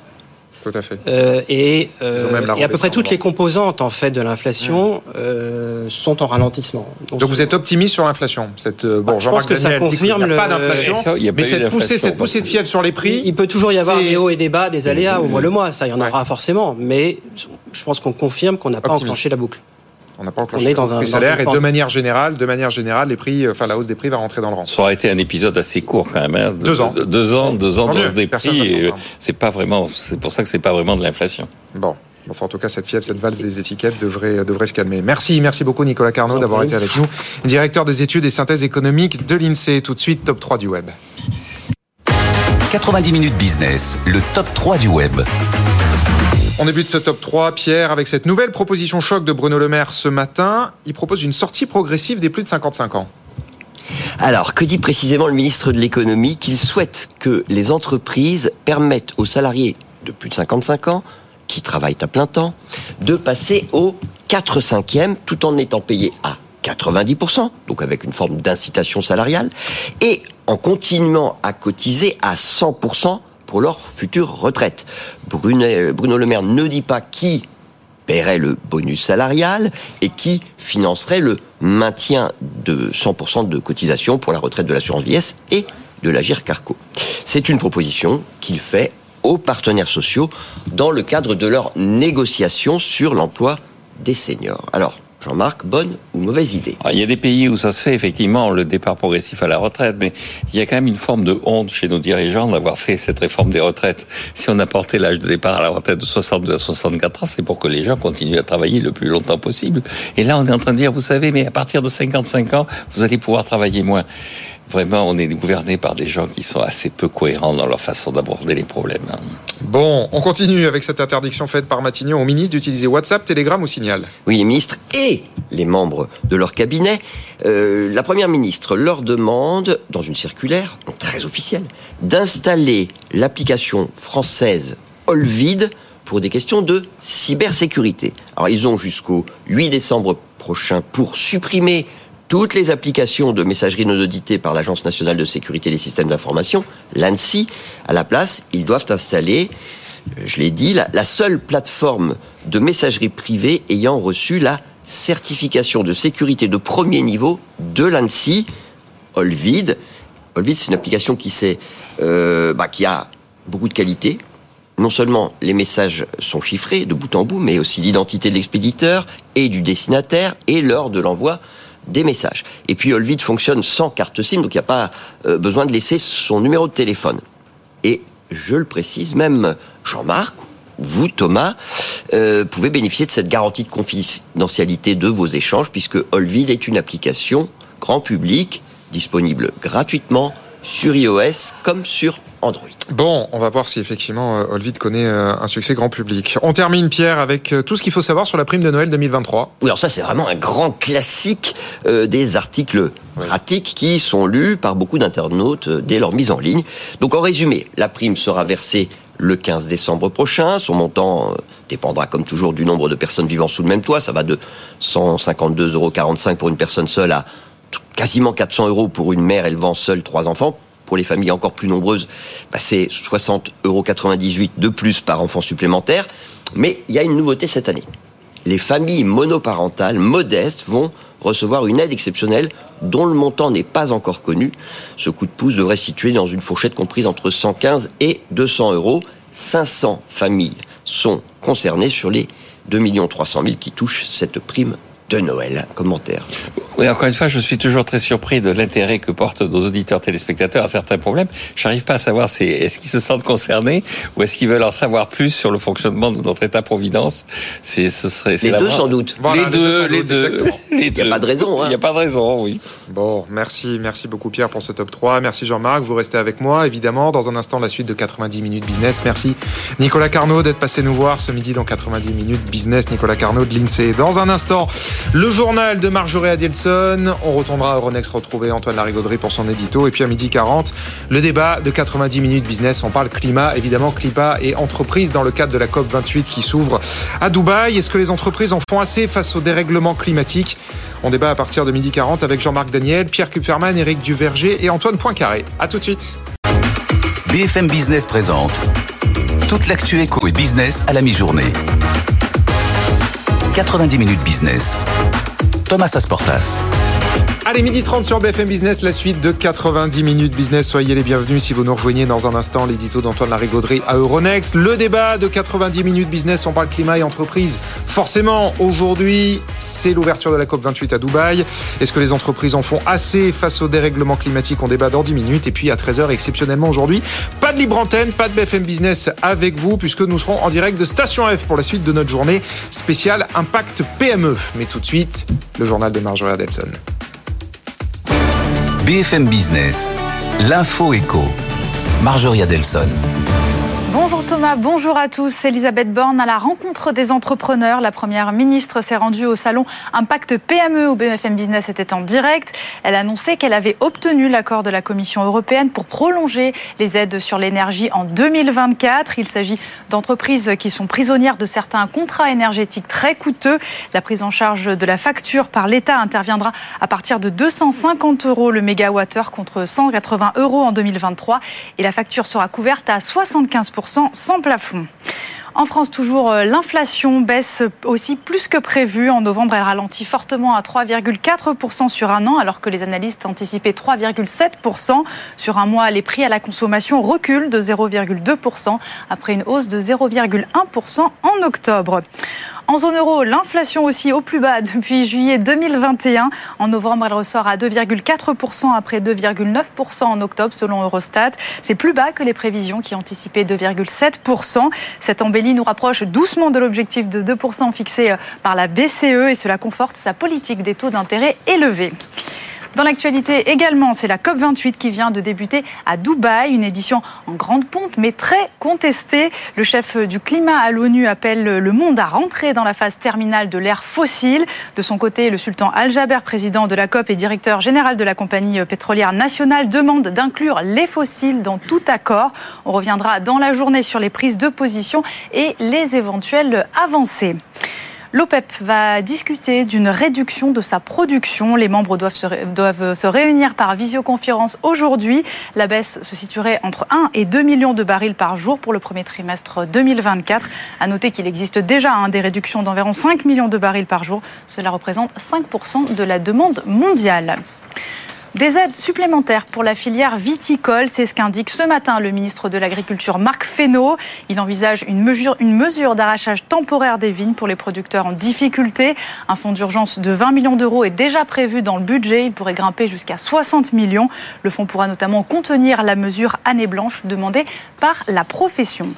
Speaker 2: Tout à fait.
Speaker 8: Euh, et, euh, et à peu près toutes les composantes en fait de l'inflation euh, sont en ralentissement.
Speaker 2: Donc vous êtes optimiste sur l'inflation Cette, euh, bon,
Speaker 8: Bah, je pense que ça
Speaker 2: Daniel
Speaker 8: confirme
Speaker 2: n'y a pas
Speaker 8: le-
Speaker 2: d'inflation.
Speaker 3: Il y a pas
Speaker 2: Mais cette poussée,
Speaker 3: d'inflation,
Speaker 2: cette poussée de fièvre sur les prix,
Speaker 8: Il peut toujours y avoir des hauts et des bas, des aléas au mois le mois, ça il y en
Speaker 2: Ouais.
Speaker 8: aura forcément, mais je pense qu'on confirme qu'on n'a pas
Speaker 2: Optimiste.
Speaker 8: enclenché la boucle.
Speaker 2: On n'a pas enclenché
Speaker 8: On est
Speaker 2: le
Speaker 8: dans un-
Speaker 2: prix
Speaker 8: dans
Speaker 2: salaire
Speaker 8: une
Speaker 2: et de manière générale, de manière générale, les prix, enfin la hausse des prix va rentrer dans le rang.
Speaker 3: Ça aurait été un épisode assez court quand même. hein, de-
Speaker 2: Deux ans.
Speaker 3: de- deux ans, deux ans de hausse des
Speaker 2: personne
Speaker 3: prix. euh. C'est pas vraiment. C'est pour ça que c'est pas vraiment de l'inflation.
Speaker 2: Bon. Enfin, en tout cas, cette fièvre, cette valse des étiquettes devrait, devrait se calmer. Merci, merci beaucoup Nicolas Carnot d'avoir été avec nous, directeur des études et synthèse économique de l'INSEE. Tout de suite, top 3 du web.
Speaker 1: 90 minutes business, le top 3 du web.
Speaker 2: On débute ce top 3, Pierre, avec cette nouvelle proposition choc de Bruno Le Maire ce matin. Il propose une sortie progressive des plus de 55 ans.
Speaker 9: Alors, que dit précisément le ministre de l'économie Qu'il souhaite que les entreprises permettent aux salariés de plus de 55 ans, qui travaillent à plein temps, de passer au 4 5e tout en étant payés à 90%, donc avec une forme d'incitation salariale, et en continuant à cotiser à 100% pour leur future retraite. Bruno Le Maire ne dit pas qui paierait le bonus salarial et qui financerait le maintien de 100% de cotisation pour la retraite de l'assurance vieillesse et de l'Agir Carco. C'est une proposition qu'il fait aux partenaires sociaux dans le cadre de leurs négociations sur l'emploi des seniors. Alors, Jean-Marc, bonne ou mauvaise idée?
Speaker 3: Alors, il y a des pays où ça se fait effectivement le départ progressif à la retraite, mais il y a quand même une forme de honte chez nos dirigeants d'avoir fait cette réforme des retraites. Si on a porté l'âge de départ à la retraite de 62 à 64 ans, c'est pour que les gens continuent à travailler le plus longtemps possible. Et là, on est en train de dire, vous savez, mais à partir de 55 ans, vous allez pouvoir travailler moins. Vraiment, on est gouverné par des gens qui sont assez peu cohérents dans leur façon d'aborder les problèmes. hein.
Speaker 2: Bon, on continue avec cette interdiction faite par Matignon au ministre d'utiliser WhatsApp, Telegram ou Signal.
Speaker 9: Oui, les ministres et les membres de leur cabinet. Euh, la première ministre leur demande, dans une circulaire donc très officielle, d'installer l'application française Olvid pour des questions de cybersécurité. Alors, ils ont jusqu'au 8 décembre prochain pour supprimer toutes les applications de messagerie non auditées par l'Agence nationale de sécurité des systèmes d'information, l'ANSI. À la place, ils doivent installer euh, je l'ai dit, la, seule plateforme de messagerie privée ayant reçu la certification de sécurité de premier niveau de l'ANSI, Olvid. Olvid, c'est une application qui, euh, bah, qui a beaucoup de qualité. Non seulement les messages sont chiffrés de bout en bout, mais aussi l'identité de l'expéditeur et du destinataire et l'heure de l'envoi des messages. Et puis Olvid fonctionne sans carte SIM, donc il n'y a pas euh, besoin de laisser son numéro de téléphone. Et je le précise, même Jean-Marc vous, Thomas, euh, pouvez bénéficier de cette garantie de confidentialité de vos échanges, puisque Olvid est une application grand public, disponible gratuitement sur iOS comme sur Android.
Speaker 2: Bon, on va voir si effectivement euh, Olvid connaît euh, un succès grand public. On termine, Pierre, avec tout ce qu'il faut savoir sur la prime de Noël 2023.
Speaker 9: Oui, alors ça, c'est vraiment un grand classique des articles pratiques qui sont lus par beaucoup d'internautes dès leur mise en ligne. Donc, en résumé, la prime sera versée le 15 décembre prochain. Son montant euh, dépendra comme toujours du nombre de personnes vivant sous le même toit. Ça va de 152,45 euros pour une personne seule à quasiment 400 euros pour une mère élevant seule trois enfants. Pour les familles encore plus nombreuses, bah, c'est 60,98 euros de plus par enfant supplémentaire. Mais il y a une nouveauté cette année. Les familles monoparentales modestes vont recevoir une aide exceptionnelle dont le montant n'est pas encore connu. Ce coup de pouce devrait se situer dans une fourchette comprise entre 115 et 200 euros. 500 familles sont concernées sur les 2 300 000 qui touchent cette prime de Noël. Commentaire.
Speaker 3: Oui, encore une fois, je suis toujours très surpris de l'intérêt que portent nos auditeurs téléspectateurs à certains problèmes. Je n'arrive pas à savoir c'est est-ce qu'ils se sentent concernés ou est-ce qu'ils veulent en savoir plus sur le fonctionnement de notre État-providence.
Speaker 9: C'est ce serait les deux sans doute.
Speaker 3: les, deux, les deux,
Speaker 9: Il n'y a pas de raison.
Speaker 3: Hein. Il n'y a pas de raison, oui.
Speaker 2: Bon, merci, merci beaucoup Pierre pour ce top 3. Merci Jean-Marc, vous restez avec moi évidemment dans un instant la suite de 90 minutes business. Merci Nicolas Carnot d'être passé nous voir ce midi dans 90 minutes business. Nicolas Carnot de l'Insee. Dans un instant, le journal de Marjorie Adielson. On retournera à Euronext retrouver Antoine Larigauderie pour son édito. Et puis à midi 40, le débat de 90 minutes business. On parle climat, évidemment, climat et entreprise dans le cadre de la COP28 qui s'ouvre à Dubaï. Est-ce que les entreprises en font assez face au dérèglement climatique? On débat à partir de midi 40 avec Jean-Marc Daniel, Pierre Kupferman, Éric Duverger et Antoine Poincaré. À tout de suite.
Speaker 1: BFM Business présente toute l'actu éco et business à la mi-journée. 90 minutes business. Thomas Asportas.
Speaker 2: Allez, midi 30 sur BFM Business, la suite de 90 minutes business. Soyez les bienvenus si vous nous rejoignez dans un instant l'édito d'Antoine Larigauderie à Euronext. Le débat de 90 minutes business, on parle climat et entreprise. Forcément, aujourd'hui, c'est l'ouverture de la COP28 à Dubaï. Est-ce que les entreprises en font assez face au dérèglement climatique On débat dans 10 minutes. Et puis à 13h, exceptionnellement aujourd'hui, pas de libre antenne, pas de BFM Business avec vous, puisque nous serons en direct de Station F pour la suite de notre journée spéciale Impact PME. Mais tout de suite, le journal de Marjorie Adelson.
Speaker 1: BFM Business, l'info éco. Marjorie Adelson.
Speaker 10: Bonjour à tous. Elisabeth Borne à la rencontre des entrepreneurs. La première ministre s'est rendue au salon Impact PME où BFM Business était en direct. Elle a annoncé qu'elle avait obtenu l'accord de la Commission européenne pour prolonger les aides sur l'énergie en 2024. Il s'agit d'entreprises qui sont prisonnières de certains contrats énergétiques très coûteux. La prise en charge de la facture par l'État interviendra à partir de 250 euros le mégawattheure contre 180 euros en 2023 et la facture sera couverte à 75% sans En France, toujours, euh, l'inflation baisse aussi plus que prévu. En novembre, elle ralentit fortement à 3,4% sur un an, alors que les analystes anticipaient 3,7%. Sur un mois, les prix à la consommation reculent de 0,2% après une hausse de 0,1% en octobre. En zone euro, l'inflation aussi au plus bas depuis juillet 2021. En novembre, elle ressort à 2,4% après 2,9% en octobre selon Eurostat. C'est plus bas que les prévisions qui anticipaient 2,7%. Cette embellie nous rapproche doucement de l'objectif de 2% fixé euh, par la BCE et cela conforte sa politique des taux d'intérêt élevés. Dans l'actualité également, c'est la COP28 qui vient de débuter à Dubaï, une édition en grande pompe mais très contestée. Le chef du climat à l'ONU appelle le monde à rentrer dans la phase terminale de l'ère fossile. De son côté, le sultan Al-Jaber, président de la COP et directeur général de la compagnie pétrolière nationale, demande d'inclure les fossiles dans tout accord. On reviendra dans la journée sur les prises de position et les éventuelles avancées. L'OPEP va discuter d'une réduction de sa production. Les membres doivent se, réunir par visioconférence aujourd'hui. La baisse se situerait entre 1 et 2 millions de barils par jour pour le premier trimestre 2024. À noter qu'il existe déjà hein, des réductions d'environ 5 millions de barils par jour. Cela représente 5% de la demande mondiale. Des aides supplémentaires pour la filière viticole, c'est ce qu'indique ce matin le ministre de l'Agriculture Marc Fesneau. Il envisage une mesure, une mesure d'arrachage temporaire des vignes pour les producteurs en difficulté. Un fonds d'urgence de 20 millions d'euros est déjà prévu dans le budget. Il pourrait grimper jusqu'à 60 millions. Le fonds pourra notamment contenir la mesure année blanche demandée par la profession.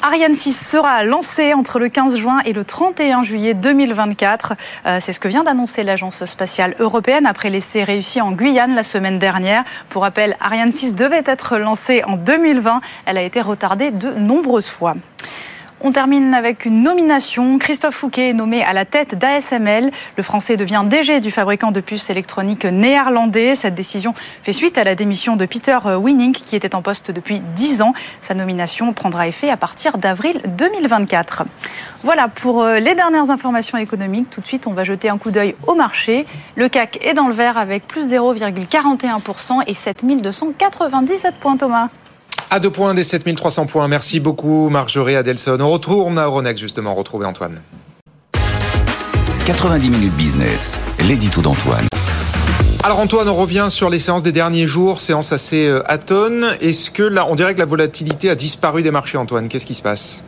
Speaker 10: Ariane 6 sera lancée entre le 15 juin et le 31 juillet 2024. Euh, c'est ce que vient d'annoncer l'Agence spatiale européenne après l'essai réussi en Guyane la semaine dernière. Pour rappel, Ariane 6 devait être lancée en 2020. Elle a été retardée de nombreuses fois. On termine avec une nomination. Christophe Fouquet est nommé à la tête d'ASML. Le français devient DG du fabricant de puces électroniques néerlandais. Cette décision fait suite à la démission de Peter Winning, qui était en poste depuis 10 ans. Sa nomination prendra effet à partir d'avril 2024. Voilà pour euh, les dernières informations économiques. Tout de suite, on va jeter un coup d'œil au marché. Le CAC est dans le vert avec plus 0,41% et 7297 points, Thomas.
Speaker 2: À deux points des 7300 points. Merci beaucoup, Marjorie Adelson. On retourne à Euronext, justement, retrouver Antoine.
Speaker 1: 90 minutes business, l'édito d'Antoine.
Speaker 2: Alors Antoine, on revient sur les séances des derniers jours, séances assez euh, atones. Est-ce que là, on dirait que la volatilité a disparu des marchés, Antoine? Qu'est-ce qui se passe?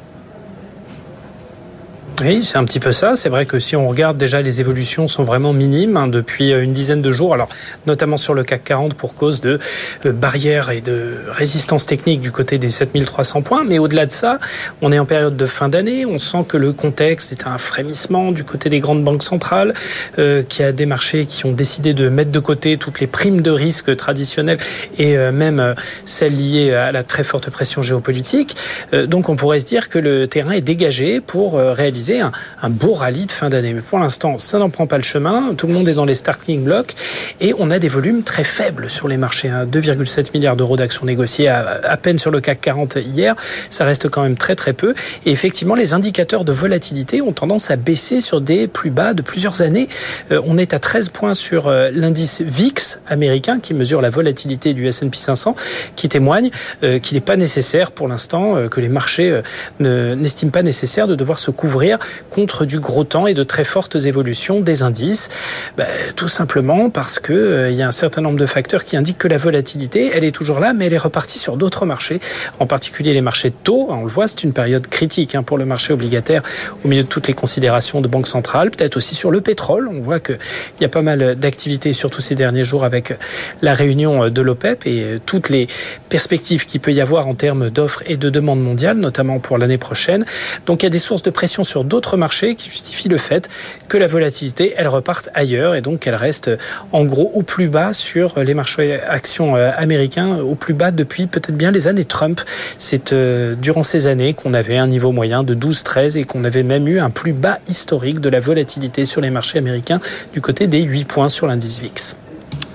Speaker 7: Oui, c'est un petit peu ça. C'est vrai que si on regarde déjà, les évolutions sont vraiment minimes hein, depuis une dizaine de jours. Alors, notamment sur le CAC 40 pour cause de euh, barrières et de résistance technique du côté des 7300 points. Mais au-delà de ça, on est en période de fin d'année. On sent que le contexte est un frémissement du côté des grandes banques centrales, euh, qui a des marchés qui ont décidé de mettre de côté toutes les primes de risque traditionnelles et euh, même euh, celles liées à la très forte pression géopolitique. Euh, donc, on pourrait se dire que le terrain est dégagé pour euh, réaliser un, un, beau rallye de fin d'année. Mais pour l'instant, ça n'en prend pas le chemin. Tout le monde est dans les starting blocks et on a des volumes très faibles sur les marchés. Hein. 2,7 milliards d'euros d'actions négociées à, à, peine sur le CAC 40 hier. Ça reste quand même très très peu. Et effectivement, les indicateurs de volatilité ont tendance à baisser sur des plus bas de plusieurs années. Euh, on est à 13 points sur euh, l'indice VIX américain qui mesure la volatilité du S&P 500, qui témoigne euh, qu'il n'est pas nécessaire pour l'instant que les marchés n'estiment pas nécessaire de devoir se couvrir contre du gros temps et de très fortes évolutions des indices. Ben, tout simplement parce que euh, il y a un certain nombre de facteurs qui indiquent que la volatilité, elle est toujours là, mais elle est repartie sur d'autres marchés, en particulier les marchés de taux. On le voit, c'est une période critique hein, pour le marché obligataire au milieu de toutes les considérations de banque centrale, peut-être aussi sur le pétrole. On voit qu'il y a pas mal d'activités, surtout ces derniers jours, avec la réunion de l'OPEP et toutes les perspectives qu'il peut y avoir en termes d'offres et de demandes mondiales, notamment pour l'année prochaine. Donc il y a des sources de pression sur d'autres marchés qui justifient le fait que la volatilité, elle reparte ailleurs et donc qu'elle reste en gros au plus bas sur les marchés actions américains, au plus bas depuis peut-être bien les années Trump. C'est euh, durant ces années qu'on avait un niveau moyen de 12-13 et qu'on avait même eu un plus bas historique de la volatilité sur les marchés américains du côté des 8 points sur l'indice VIX.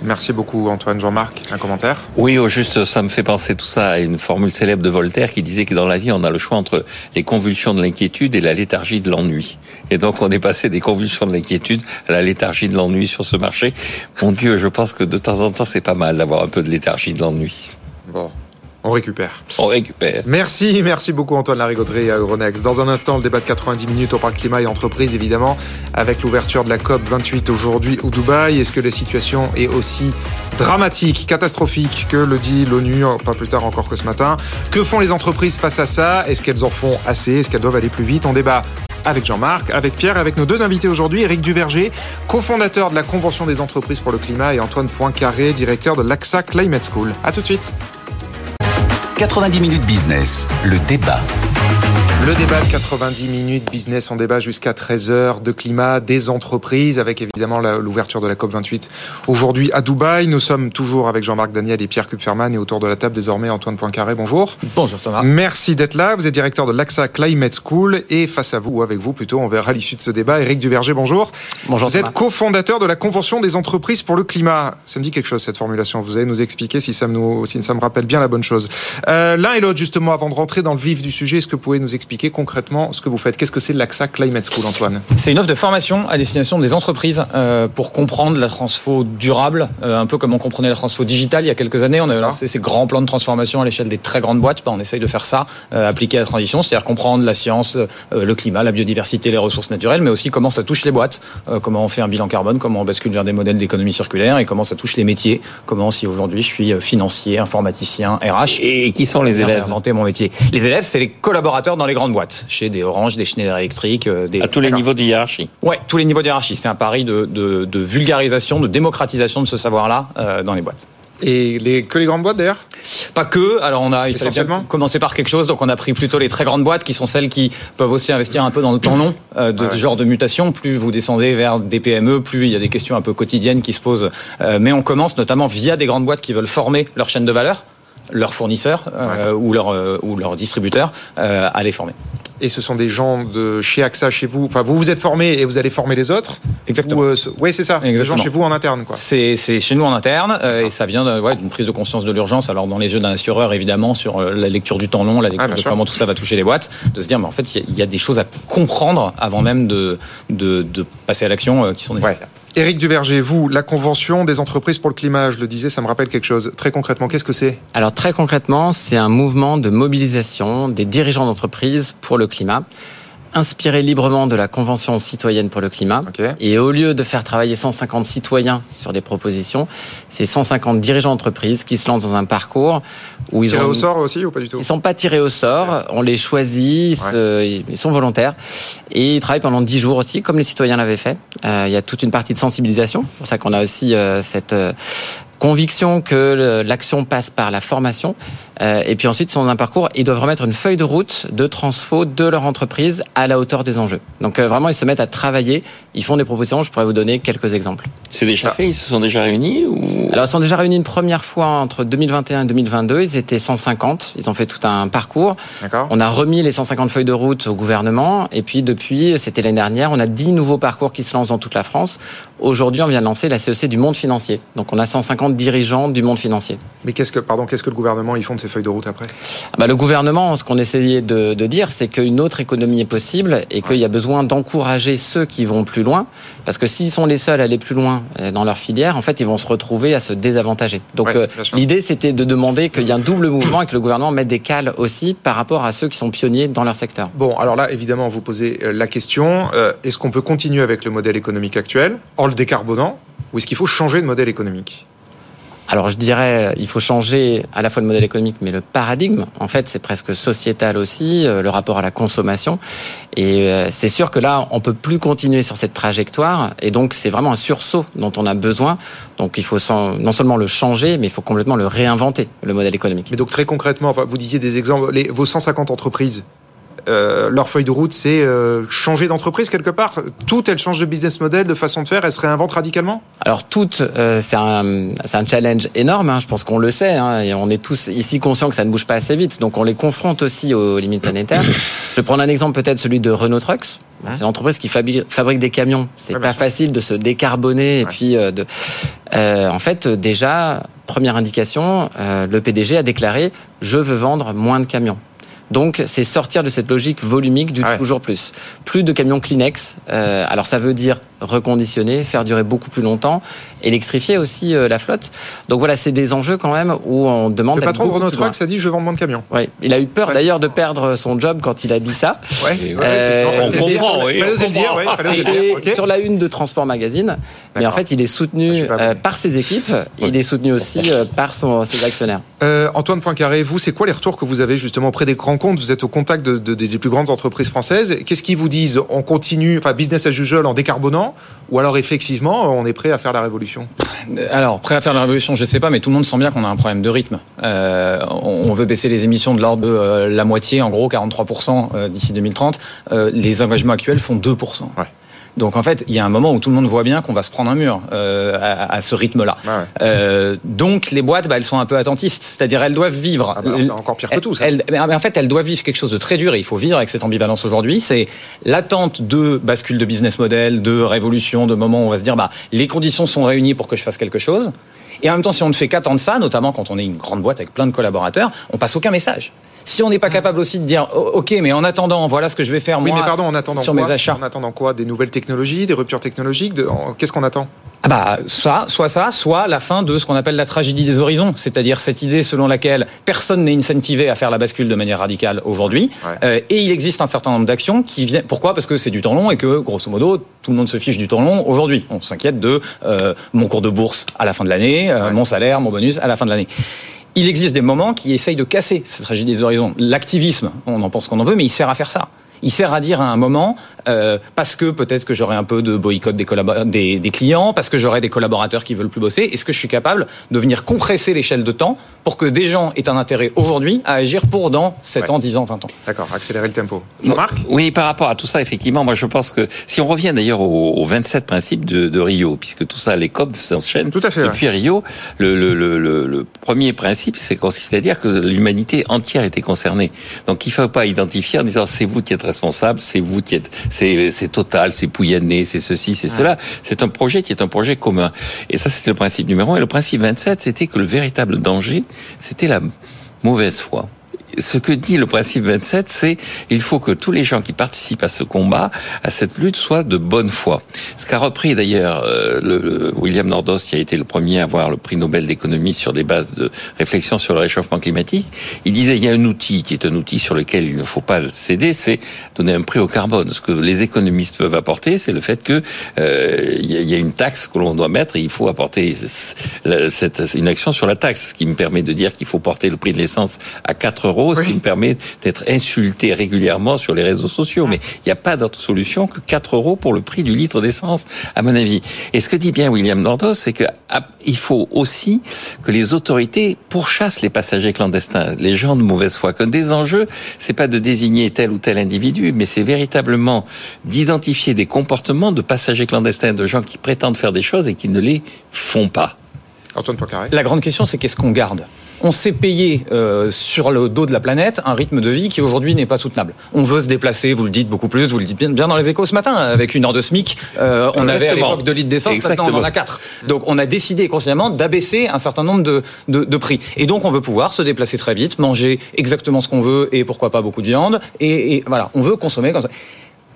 Speaker 2: Merci beaucoup Antoine. Jean-Marc, un commentaire
Speaker 3: Oui, au juste, ça me fait penser tout ça à une formule célèbre de Voltaire qui disait que dans la vie, on a le choix entre les convulsions de l'inquiétude et la léthargie de l'ennui. Et donc, on est passé des convulsions de l'inquiétude à la léthargie de l'ennui sur ce marché. Mon Dieu, je pense que de temps en temps, c'est pas mal d'avoir un peu de léthargie de l'ennui.
Speaker 2: Bon. On récupère.
Speaker 3: On récupère.
Speaker 2: Merci, merci beaucoup Antoine Larigauderie à Euronext. Dans un instant, le débat de 90 minutes au parc climat et entreprise, évidemment, avec l'ouverture de la COP 28 aujourd'hui au Dubaï. Est-ce que la situation est aussi dramatique, catastrophique que le dit l'ONU, pas plus tard encore que ce matin? Que font les entreprises face à ça? Est-ce qu'elles en font assez? Est-ce qu'elles doivent aller plus vite? On débat avec Jean-Marc, avec Pierre, avec nos deux invités aujourd'hui, Eric Duverger, cofondateur de la Convention des entreprises pour le climat, et Antoine Poincaré, directeur de l'AXA Climate School. A tout de suite.
Speaker 1: 90 minutes business, le débat.
Speaker 2: Le débat de 90 minutes business, on débat jusqu'à 13h de climat, des entreprises, avec évidemment l'ouverture de la COP28 aujourd'hui à Dubaï. Nous sommes toujours avec Jean-Marc Daniel et Pierre Kupferman et autour de la table désormais Antoine Poincaré. Bonjour.
Speaker 5: Bonjour Thomas.
Speaker 2: Merci d'être là. Vous êtes directeur de l'AXA Climate School et face à vous, ou avec vous plutôt, on verra l'issue de ce débat. Eric Duverger, bonjour.
Speaker 5: Bonjour.
Speaker 2: Vous êtes cofondateur de la Convention des entreprises pour le climat. Ça me dit quelque chose cette formulation. Vous allez nous expliquer si ça me, si ça me rappelle bien la bonne chose. Euh, L'un et l'autre, justement, avant de rentrer dans le vif du sujet, est-ce que vous pouvez nous expliquer expliquer concrètement ce que vous faites. Qu'est-ce que c'est l'AXA Climate School, Antoine
Speaker 11: C'est une offre de formation à destination des entreprises euh, pour comprendre la transfo durable, euh, un peu comme on comprenait la transfo digitale il y a quelques années. On a lancé ces grands plans de transformation à l'échelle des très grandes boîtes. Ben, on essaye de faire ça, euh, appliquer à la transition, c'est-à-dire comprendre la science, euh, le climat, la biodiversité, les ressources naturelles, mais aussi comment ça touche les boîtes, euh, comment on fait un bilan carbone, comment on bascule vers des modèles d'économie circulaire et comment ça touche les métiers, comment si aujourd'hui je suis financier, informaticien, RH.
Speaker 3: Et qui sont les élèves
Speaker 11: Inventer mon métier. Les élèves, c'est les collaborateurs dans les grandes boîtes, chez des Orange, des Schneider Electric, euh, des
Speaker 3: À tous les niveaux de hiérarchie.
Speaker 11: Ouais, tous les niveaux de hiérarchie. C'est un pari de, de, de vulgarisation, de démocratisation de ce savoir-là euh, dans les boîtes.
Speaker 2: Et les, que les grandes boîtes d'ailleurs?
Speaker 11: Pas que. Alors on a il fallait bien commencer par quelque chose. Donc on a pris plutôt les très grandes boîtes qui sont celles qui peuvent aussi investir un peu dans le temps long euh, de ce genre de mutation. Plus vous descendez vers des PME, plus il y a des questions un peu quotidiennes qui se posent. Euh, mais on commence notamment via des grandes boîtes qui veulent former leur chaîne de valeur leurs fournisseurs euh, ou leurs euh, ou leurs distributeurs euh, à les former.
Speaker 2: Et ce sont des gens de chez AXA, chez vous. Enfin, vous vous êtes formés et vous allez former les autres.
Speaker 11: Exactement.
Speaker 2: oui, c'est ça. Des gens
Speaker 11: Exactement.
Speaker 2: chez vous en interne, quoi.
Speaker 11: C'est c'est chez nous en interne euh, et ça vient ouais, d'une prise de conscience de l'urgence. Alors dans les yeux d'un assureur évidemment sur euh, la lecture du temps long, la lecture
Speaker 2: Ah,
Speaker 11: de
Speaker 2: sûr.
Speaker 11: comment tout ça va toucher les boîtes, de se dire mais en fait il y a- il y, a des choses à comprendre avant même de de, de passer à l'action qui sont nécessaires.
Speaker 2: Éric Duverger, vous, la convention des entreprises pour le climat, je le disais, ça me rappelle quelque chose. Très concrètement, qu'est-ce que c'est?
Speaker 12: Alors très concrètement, c'est un mouvement de mobilisation des dirigeants d'entreprise pour le climat, inspiré librement de la Convention citoyenne pour le climat. Et au lieu de faire travailler 150 citoyens sur des propositions, c'est 150 dirigeants d'entreprise qui se lancent dans un parcours où ils
Speaker 2: Tiré
Speaker 12: ont
Speaker 2: au sort aussi ou pas du tout?
Speaker 12: Ils sont pas tirés au sort, on les choisit, ils, se- ils sont volontaires et ils travaillent pendant 10 jours aussi, comme les citoyens l'avaient fait. Euh, il y a toute une partie de sensibilisation, c'est pour ça qu'on a aussi euh, cette euh, conviction que l'action passe par la formation. Euh, et puis ensuite, ils sont dans un parcours, ils doivent remettre une feuille de route de transfo de leur entreprise à la hauteur des enjeux. Donc euh, vraiment, ils se mettent à travailler, ils font des propositions, je pourrais vous donner quelques exemples.
Speaker 3: C'est déjà fait? Ils se sont déjà réunis ou...
Speaker 12: Alors, ils sont déjà réunis une première fois entre 2021 et 2022. Ils étaient 150. Ils ont fait tout un parcours. On a remis les 150 feuilles de route au gouvernement. Et puis, depuis, c'était l'année dernière, on a 10 nouveaux parcours qui se lancent dans toute la France. Aujourd'hui, on vient de lancer la CEC du monde financier. Donc, on a 150 dirigeants du monde financier.
Speaker 2: Mais qu'est-ce que, pardon, qu'est-ce que le gouvernement ils font de ces feuilles de route après
Speaker 12: Ah bah, le gouvernement, ce qu'on essayait de, de dire, c'est qu'une autre économie est possible et qu'il y a besoin d'encourager ceux qui vont plus loin. Parce que s'ils sont les seuls à aller plus loin euh, dans leur filière, en fait, ils vont se retrouver à se désavantager. Donc,
Speaker 2: Ouais,
Speaker 12: euh, l'idée, c'était de demander qu'il y ait un double mouvement et que le gouvernement mette des cales aussi par rapport à ceux qui sont pionniers dans leur secteur.
Speaker 2: Bon, alors là, évidemment, vous posez euh, la question euh, est-ce qu'on peut continuer avec le modèle économique actuel en le décarbonant ou est-ce qu'il faut changer de modèle économique?
Speaker 12: Alors je dirais, il faut changer à la fois le modèle économique, mais le paradigme. En fait, c'est presque sociétal aussi, euh, le rapport à la consommation. Et euh, c'est sûr que là, on peut plus continuer sur cette trajectoire. Et donc, c'est vraiment un sursaut dont on a besoin. Donc, il faut non seulement le changer, mais il faut complètement le réinventer, le modèle économique.
Speaker 2: Mais donc, très concrètement, vous disiez des exemples, les, vos 150 entreprises. Euh, leur feuille de route, c'est euh, changer d'entreprise quelque part. Toutes, elles changent de business model, de façon de faire, elles se réinventent radicalement?
Speaker 12: Alors toutes, euh, c'est un, un challenge énorme. hein, je pense qu'on le sait, hein, et on est tous ici conscients que ça ne bouge pas assez vite. Donc on les confronte aussi aux limites planétaires. je vais prendre un exemple peut-être celui de Renault Trucks. Bon, C'est une entreprise qui fabrique, des camions. C'est pas facile de se décarboner et puis euh, de. Euh, en fait, déjà première indication, euh, le PDG a déclaré je veux vendre moins de camions. Donc, c'est sortir de cette logique volumique du toujours plus. Plus de camions Kleenex. Euh, alors, ça veut dire reconditionner, faire durer beaucoup plus longtemps, électrifier aussi euh, la flotte. Donc voilà, c'est des enjeux quand même où on demande.
Speaker 2: Le patron de Renault. Trucks a dit je vends moins de camions.
Speaker 12: Oui, il a eu peur d'ailleurs de perdre son job quand il a dit ça.
Speaker 2: Ouais,
Speaker 12: Euh,
Speaker 2: on comprend, oui. Oser le dire, ouais, dire,
Speaker 12: sur la une de Transport Magazine. Mais en fait, il est soutenu euh, par ses équipes. Il est soutenu aussi euh, par son, ses actionnaires.
Speaker 2: Euh, Antoine Poincaré, vous, c'est quoi les retours que vous avez justement auprès des grands comptes? Vous êtes au contact de, de- des plus grandes entreprises françaises. Qu'est-ce qu'ils vous disent? On continue, enfin, business as usual en décarbonant Ou alors, effectivement, on est prêt à faire la révolution
Speaker 11: Alors, prêt à faire la révolution, je ne sais pas, mais tout le monde sent bien qu'on a un problème de rythme. Euh, on veut baisser les émissions de l'ordre de euh, la moitié, en gros 43% euh, d'ici 2030. Euh, les engagements actuels font 2%. Donc en fait, il y a un moment où tout le monde voit bien qu'on va se prendre un mur euh, à, à ce rythme-là. Euh, donc les boîtes, bah, elles sont un peu attentistes, c'est-à-dire elles doivent vivre.
Speaker 2: bah alors, c'est encore pire que tout, ça.
Speaker 11: Elles- mais en fait, elles doivent vivre quelque chose de très dur et il faut vivre avec cette ambivalence aujourd'hui. C'est l'attente de bascule de business model, de révolution, de moment où on va se dire, bah, les conditions sont réunies pour que je fasse quelque chose. Et en même temps, si on ne fait qu'attendre ça, notamment quand on est une grande boîte avec plein de collaborateurs, on passe aucun message. Si on n'est pas capable aussi de dire, oh, ok, mais en attendant, voilà ce que je vais faire
Speaker 2: Oui,
Speaker 11: moi
Speaker 2: mais pardon, en attendant
Speaker 11: sur
Speaker 2: quoi?
Speaker 11: mes achats.
Speaker 2: En attendant quoi? Des nouvelles technologies, des ruptures technologiques de- Qu'est-ce qu'on attend?
Speaker 11: Ah bah, ça, soit ça, soit la fin de ce qu'on appelle la tragédie des horizons, c'est-à-dire cette idée selon laquelle personne n'est incentivé à faire la bascule de manière radicale aujourd'hui, Euh, et il existe un certain nombre d'actions qui viennent. Pourquoi? Parce que c'est du temps long et que, grosso modo, tout le monde se fiche du temps long aujourd'hui. On s'inquiète de euh, mon cours de bourse à la fin de l'année, euh, mon salaire, mon bonus à la fin de l'année. Il existe des moments qui essayent de casser cette tragédie des horizons. L'activisme, on en pense qu'on en veut, mais il sert à faire ça. Il sert à dire à un moment, euh, parce que peut-être que j'aurai un peu de boycott des, collabo- des, des clients, parce que j'aurai des collaborateurs qui veulent plus bosser, est-ce que je suis capable de venir compresser l'échelle de temps pour que des gens aient un intérêt aujourd'hui à agir pour dans 7 ans, 10 ans, 20 ans?
Speaker 2: D'accord, accélérer le tempo.
Speaker 3: Jean-Marc? Oui, par rapport à tout ça, effectivement, moi je pense que si on revient d'ailleurs aux, aux 27 principes de, de Rio, puisque tout ça, les COP s'enchaînent
Speaker 2: Tout à fait,
Speaker 3: depuis Rio, le, le, le, le, le premier principe, c'est consiste à dire que l'humanité entière était concernée. Donc il ne faut pas identifier en disant c'est vous qui êtes responsable, c'est vous qui êtes, c'est total, c'est Pouyanné, c'est ceci, c'est cela. C'est un projet qui est un projet commun. Et ça, c'était le principe numéro un. Et le principe 27, c'était que le véritable danger, c'était la mauvaise foi ce que dit le principe 27, c'est il faut que tous les gens qui participent à ce combat, à cette lutte, soient de bonne foi. Ce qu'a repris d'ailleurs euh, le, le William Nordos, qui a été le premier à avoir le prix Nobel d'économie sur des bases de réflexion sur le réchauffement climatique. Il disait il y a un outil qui est un outil sur lequel il ne faut pas céder, c'est donner un prix au carbone. Ce que les économistes peuvent apporter, c'est le fait que euh, il il y a une taxe que l'on doit mettre et il faut apporter cette, une action sur la taxe, ce qui me permet de dire qu'il faut porter le prix de l'essence à 4 euros, ce qui me permet d'être insulté régulièrement sur les réseaux sociaux. Mais il n'y a pas d'autre solution que 4 euros pour le prix du litre d'essence, à mon avis. Et ce que dit bien William Nordos, c'est que ah, il faut aussi que les autorités pourchassent les passagers clandestins, les gens de mauvaise foi. Que des enjeux, c'est pas de désigner tel ou tel individu, mais c'est véritablement d'identifier des comportements de passagers clandestins, de gens qui prétendent faire des choses et qui ne les font pas.
Speaker 2: Antoine Poincaré.
Speaker 11: La grande question, c'est qu'est-ce qu'on garde? On s'est payé euh, sur le dos de la planète un rythme de vie qui aujourd'hui n'est pas soutenable. On veut se déplacer, vous le dites beaucoup plus, vous le dites bien, bien dans les échos ce matin, avec une heure de SMIC, euh, on avait à l'époque 2 litres d'essence, maintenant on en a 4. Donc on a décidé consciemment d'abaisser un certain nombre de, de, de prix. Et donc on veut pouvoir se déplacer très vite, manger exactement ce qu'on veut et pourquoi pas beaucoup de viande. Et, et voilà, on veut consommer comme ça.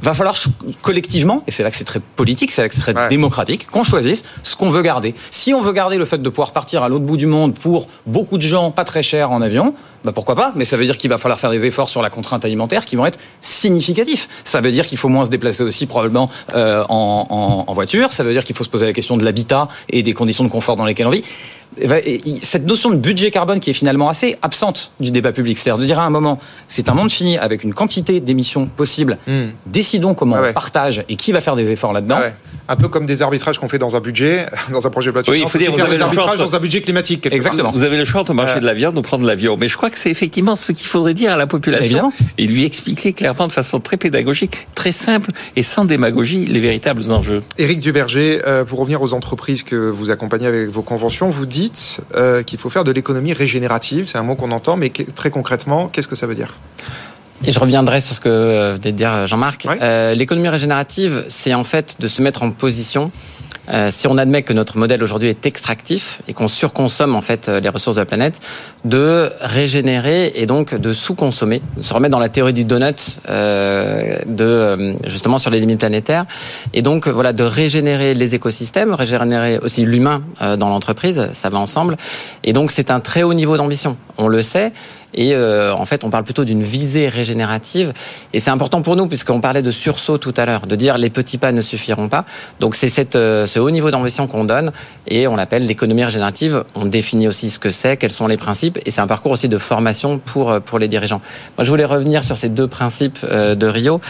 Speaker 11: Va falloir collectivement, et c'est là que c'est très politique, c'est là que c'est très démocratique, qu'on choisisse ce qu'on veut garder. Si on veut garder le fait de pouvoir partir à l'autre bout du monde pour beaucoup de gens, pas très cher en avion, bah pourquoi pas Mais ça veut dire qu'il va falloir faire des efforts sur la contrainte alimentaire qui vont être significatifs. Ça veut dire qu'il faut moins se déplacer aussi probablement euh, en, en- en voiture. Ça veut dire qu'il faut se poser la question de l'habitat et des conditions de confort dans lesquelles on vit. Eh ben, et- et Cette notion de budget carbone qui est finalement assez absente du débat public, c'est-à-dire de dire à un moment, c'est un monde fini avec une quantité d'émissions possibles. Décidons comment
Speaker 2: Ah ouais.
Speaker 11: on partage et qui va faire des efforts là-dedans.
Speaker 2: Ah ouais. Un peu comme des arbitrages qu'on fait dans un budget, dans un projet de loi de
Speaker 3: Oui, il faut dire, vous
Speaker 2: faire
Speaker 3: avez
Speaker 2: des
Speaker 3: le
Speaker 2: arbitrages dans un budget climatique. quelque part.
Speaker 3: Vous avez le choix entre manger
Speaker 2: Euh.
Speaker 3: de la viande ou prendre l'avion. Mais je crois que c'est effectivement ce qu'il faudrait dire à la population.
Speaker 11: Évidemment.
Speaker 3: Et lui expliquer clairement de façon très pédagogique, très simple et sans démagogie les véritables enjeux.
Speaker 2: Éric Duverger, euh, pour revenir aux entreprises que vous accompagnez avec vos conventions, vous dites euh, qu'il faut faire de l'économie régénérative. C'est un mot qu'on entend, mais que- très concrètement, qu'est-ce que ça veut dire?
Speaker 12: Et je reviendrai sur ce que euh, venait de dire Jean-Marc. Euh, L'économie régénérative, c'est en fait de se mettre en position. euh, si on admet que notre modèle aujourd'hui est extractif et qu'on surconsomme en fait euh, les ressources de la planète, de régénérer et donc de sous-consommer, de se remettre dans la théorie du donut, euh, de euh, justement sur les limites planétaires, et donc euh, voilà de régénérer les écosystèmes, régénérer aussi l'humain euh, dans l'entreprise, ça va ensemble. Et donc c'est un très haut niveau d'ambition, on le sait. Et euh, en fait, on parle plutôt d'une visée régénérative. Et c'est important pour nous, puisqu'on parlait de sursaut tout à l'heure, de dire les petits pas ne suffiront pas. Donc c'est euh, ce haut niveau d'ambition qu'on donne, et on l'appelle l'économie régénérative. On définit aussi ce que c'est, quels sont les principes, et c'est un parcours aussi de formation pour, euh, pour les dirigeants. Moi, je voulais revenir sur ces deux principes euh, de Rio,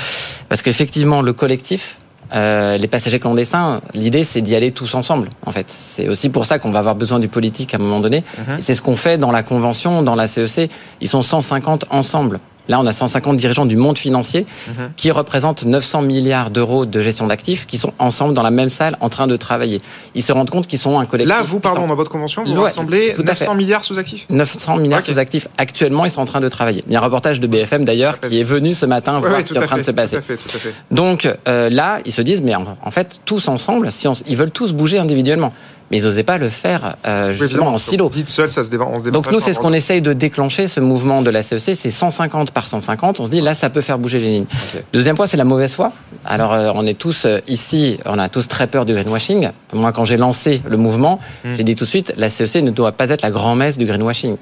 Speaker 12: parce qu'effectivement, le collectif, euh, les passagers clandestins, l'idée c'est d'y aller tous ensemble. En fait, c'est aussi pour ça qu'on va avoir besoin du politique à un moment donné.
Speaker 2: Mhm.
Speaker 12: C'est ce qu'on fait dans la convention, dans la CEC. Ils sont 150 ensemble. Là, on a 150 dirigeants du monde financier
Speaker 2: Mhm.
Speaker 12: qui représentent 900 milliards d'euros de gestion d'actifs qui sont ensemble dans la même salle en train de travailler. Ils se rendent compte qu'ils sont un collectif.
Speaker 2: Là, vous, pardon, dans votre convention, vous rassemblez
Speaker 12: tout à fait.
Speaker 2: 900 milliards sous actifs
Speaker 12: 900 milliards sous actifs. Actuellement, ils sont en train de travailler. Il y a un reportage de BFM d'ailleurs qui est venu ce matin
Speaker 2: Ouais,
Speaker 12: voir ce qui est en train de se passer.
Speaker 2: Tout à fait, tout à fait.
Speaker 12: Donc euh, là, ils se disent, mais en, en fait, tous ensemble, si on- ils veulent tous bouger individuellement. Mais ils n'osaient pas le faire euh, justement en silo.
Speaker 2: Seul, ça se dévend, on se
Speaker 12: Donc nous, c'est ce qu'on essaye de déclencher, ce mouvement de la CEC, c'est 150 par 150. On se dit là, ça peut faire bouger les lignes. Deuxième point, c'est la mauvaise foi. Alors euh, on est tous euh, ici, on a tous très peur du greenwashing. Moi, quand j'ai lancé le mouvement, hmm. j'ai dit tout de suite, la CEC ne doit pas être la grand-messe du greenwashing.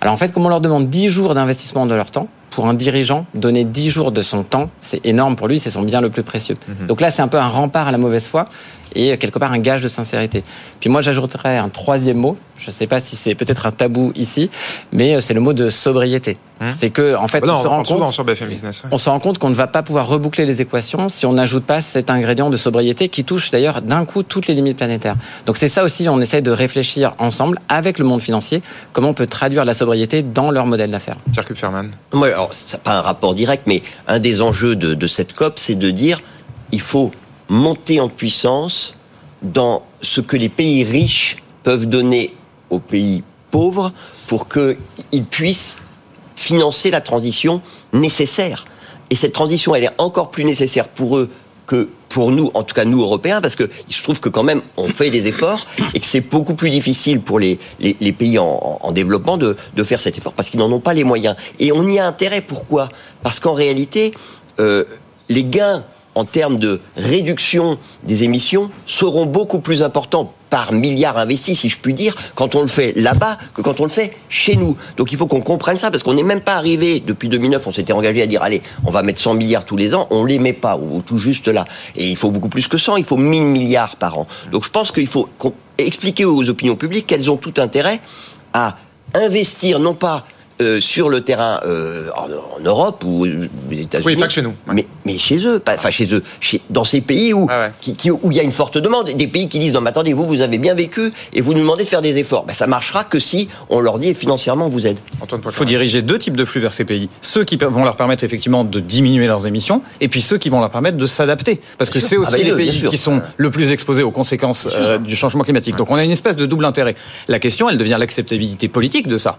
Speaker 12: Alors en fait, comme on leur demande 10 jours d'investissement de leur temps, pour un dirigeant, donner 10 jours de son temps, c'est énorme pour lui, c'est son bien le plus précieux. Mhm. Donc là, c'est un peu un rempart à la mauvaise foi et quelque part un gage de sincérité. Puis moi, j'ajouterais un troisième mot. Je ne sais pas si c'est peut-être un tabou ici, mais euh, c'est le mot de sobriété. Hein c'est que en fait,
Speaker 2: bah on, se rend compte, sur BFM Business,
Speaker 12: on se rend compte qu'on ne va pas pouvoir reboucler les équations si on n'ajoute pas cet ingrédient de sobriété qui touche d'ailleurs d'un coup toutes les limites planétaires. Donc c'est ça aussi, on essaie de réfléchir ensemble avec le monde financier comment on peut traduire la sobriété dans leur modèle d'affaires.
Speaker 2: Pierre Kupferman.
Speaker 9: Ouais, alors ça pas un rapport direct, mais un des enjeux de, de cette COP, c'est de dire il faut monter en puissance dans ce que les pays riches peuvent donner aux pays pauvres pour qu'ils puissent financer la transition nécessaire. Et cette transition, elle est encore plus nécessaire pour eux que pour nous, en tout cas nous Européens, parce que je trouve que quand même on fait des efforts et que c'est beaucoup plus difficile pour les, pays en, en, développement de, de, faire cet effort parce qu'ils n'en ont pas les moyens. Et on y a intérêt. Pourquoi? Parce qu'en réalité, euh, les gains en termes de réduction des émissions seront beaucoup plus importants par milliard investi, si je puis dire, quand on le fait là-bas que quand on le fait chez nous. Donc il faut qu'on comprenne ça, parce qu'on n'est même pas arrivé, depuis 2009, on s'était engagé à dire, allez, on va mettre 100 milliards tous les ans, on les met pas, ou tout juste là. Et il faut beaucoup plus que 100, il faut 1000 milliards par an. Donc je pense qu'il faut expliquer aux opinions publiques qu'elles ont tout intérêt à investir, non pas euh, sur le terrain euh, en, Europe ou aux États-Unis.
Speaker 2: Oui, pas que chez nous.
Speaker 9: Mais, mais, chez eux, enfin chez eux, chez, dans ces pays où, ah qui, où il y a une forte demande, des pays qui disent non mais attendez, vous vous avez bien vécu et vous nous demandez de faire des efforts. Ben, ça marchera que si on leur dit financièrement on vous aide.
Speaker 11: Il faut diriger deux types de flux vers ces pays. Ceux qui vont leur permettre effectivement de diminuer leurs émissions et puis ceux qui vont leur permettre de s'adapter. Parce que c'est aussi ah bah, les pays qui sont le plus exposés aux conséquences euh, du changement climatique. Donc on a une espèce de double intérêt. La question, elle devient l'acceptabilité politique de ça.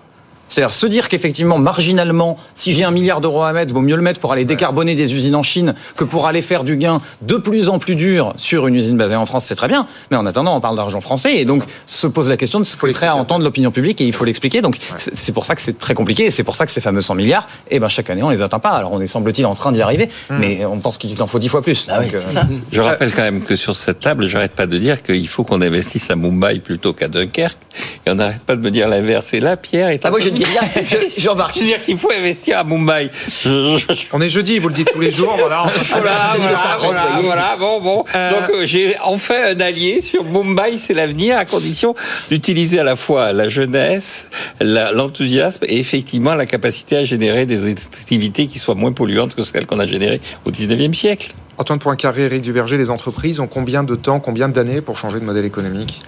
Speaker 11: C'est-à-dire se dire qu'effectivement, marginalement, si j'ai un milliard d'euros à mettre, vaut mieux le mettre pour aller décarboner des usines en Chine que pour aller faire du gain de plus en plus dur sur une usine basée en France, c'est très bien. Mais en attendant, on parle d'argent français et donc se pose la question de ce qu'on est prêt à entendre l'opinion publique et il faut l'expliquer. Donc c'est pour ça que c'est très compliqué et c'est pour ça que ces fameux 100 milliards, eh ben chaque année on les atteint pas. Alors on est semble-t-il en train d'y arriver, hmm. mais on pense qu'il en faut 10 fois plus.
Speaker 3: Ah euh, Je rappelle quand même que sur cette table, j'arrête pas de dire qu'il faut qu'on investisse à Mumbai plutôt qu'à Dunkerque et on n'arrête pas de me dire l'inverse. Et là, Pierre est.
Speaker 9: Ah, moi
Speaker 3: Jean-Marc. Je veux dire qu'il faut investir à Mumbai.
Speaker 2: On est jeudi, vous le dites tous les jours. Voilà,
Speaker 3: voilà, voilà, bon, bon. Euh. Donc euh, j'ai enfin un allié sur Mumbai, c'est l'avenir, à condition d'utiliser à la fois la jeunesse, l'enthousiasme et effectivement la capacité à générer des activités qui soient moins polluantes que celles qu'on a générées au 19e siècle.
Speaker 2: Antoine Poincaré, Eric Duverger, les entreprises ont combien de temps, combien d'années pour changer de modèle économique?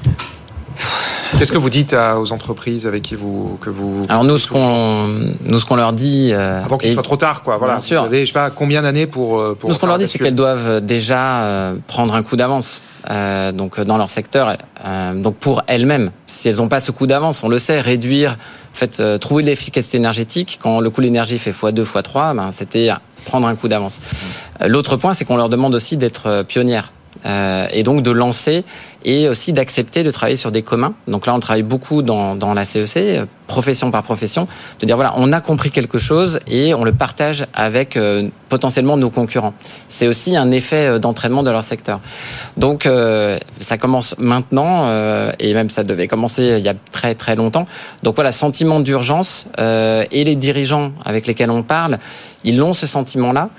Speaker 2: Qu'est-ce que vous dites aux entreprises avec qui vous que vous
Speaker 12: Alors nous ce qu'on nous ce qu'on leur dit
Speaker 2: euh, avant qu'il soit trop tard quoi voilà. Bien sûr. Vous avez, je sais pas combien d'années pour, euh, pour
Speaker 12: Nous ce qu'on leur dit c'est qu'elles doivent déjà euh, prendre un coup d'avance. Euh, donc dans leur secteur, euh, donc pour elles-mêmes, si elles n'ont pas ce coup d'avance, on le sait, réduire, en fait, trouver l'efficacité énergétique quand le coût de l'énergie fait x2, x3, ben, c'était prendre un coup d'avance. L'autre point, c'est qu'on leur demande aussi d'être pionnières. Euh, et donc de lancer et aussi d'accepter de travailler sur des communs. Donc là, on travaille beaucoup dans, dans la CEC, e profession par profession, de dire voilà, on a compris quelque chose et on le partage avec euh, potentiellement nos concurrents. C'est aussi un effet euh, d'entraînement de leur secteur. Donc ça commence maintenant et même ça devait commencer il y a très très longtemps. Donc voilà, sentiment d'urgence et les dirigeants avec lesquels on parle, ils ont ce sentiment-là.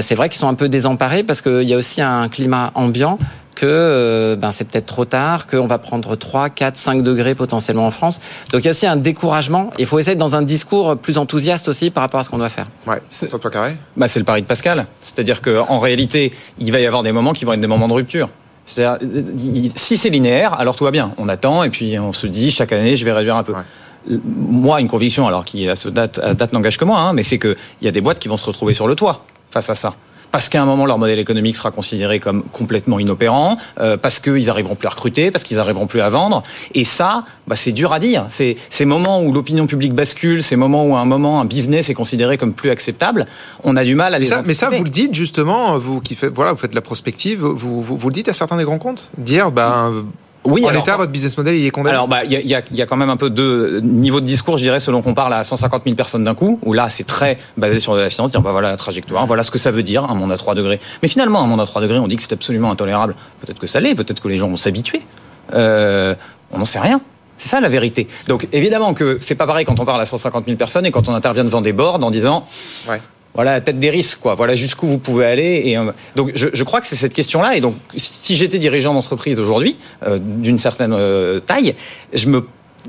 Speaker 12: c'est vrai qu'ils sont un peu désemparés parce qu'il y a aussi un climat ambiant que euh, ben, c'est peut-être trop tard, qu'on va prendre 3, 4, 5 degrés potentiellement en France. Donc il y a aussi un découragement. Il faut essayer dans un discours plus enthousiaste aussi par rapport à ce qu'on doit faire.
Speaker 2: Ouais, c'est toi carré.
Speaker 11: Bah, c'est le pari de Pascal. C'est-à-dire qu'en réalité, il va y avoir des moments qui vont être des moments de rupture. C'est-à-dire, si c'est linéaire, alors tout va bien. On attend et puis on se dit chaque année, je vais réduire un peu. Moi, une conviction, alors qui à ce date, date n'engage que moi, hein, mais c'est qu'il y a des boîtes qui vont se retrouver sur le toit face à ça parce qu'à un moment leur modèle économique sera considéré comme complètement inopérant, euh, parce qu'ils arriveront plus à recruter, parce qu'ils arriveront plus à vendre. Et ça, bah, c'est dur à dire. C'est ces moments où l'opinion publique bascule, ces moments où à un moment un business est considéré comme plus acceptable, on a du mal à les.
Speaker 2: Ça, mais ça, vous le dites justement, vous qui faites, voilà, vous faites de la prospective, vous, vous, vous le dites à certains des grands comptes, dire, ben
Speaker 11: Oui,
Speaker 2: en
Speaker 11: alors-
Speaker 2: l'état, votre business model, il est condamné.
Speaker 11: Alors, bah, il y, a, y a- y a quand même un peu de niveau de discours, je dirais, selon qu'on parle à 150 000 personnes d'un coup, où là, c'est très basé sur de la finance, dire, bah voilà la trajectoire, voilà ce que ça veut dire, un monde à 3 degrés. Mais finalement, un monde à 3 degrés, on dit que c'est absolument intolérable. Peut-être que ça l'est, peut-être que les gens vont s'habituer. Euh, on n'en sait rien. C'est ça la vérité. Donc évidemment que c'est pas pareil quand on parle à 150 000 personnes et quand on intervient devant des boards en disant
Speaker 2: Ouais.
Speaker 11: Voilà la tête des risques quoi. Voilà jusqu'où vous pouvez aller. Et euh, donc je, je crois que c'est cette question-là. Et donc si j'étais dirigeant d'entreprise aujourd'hui euh, d'une certaine euh, taille, je me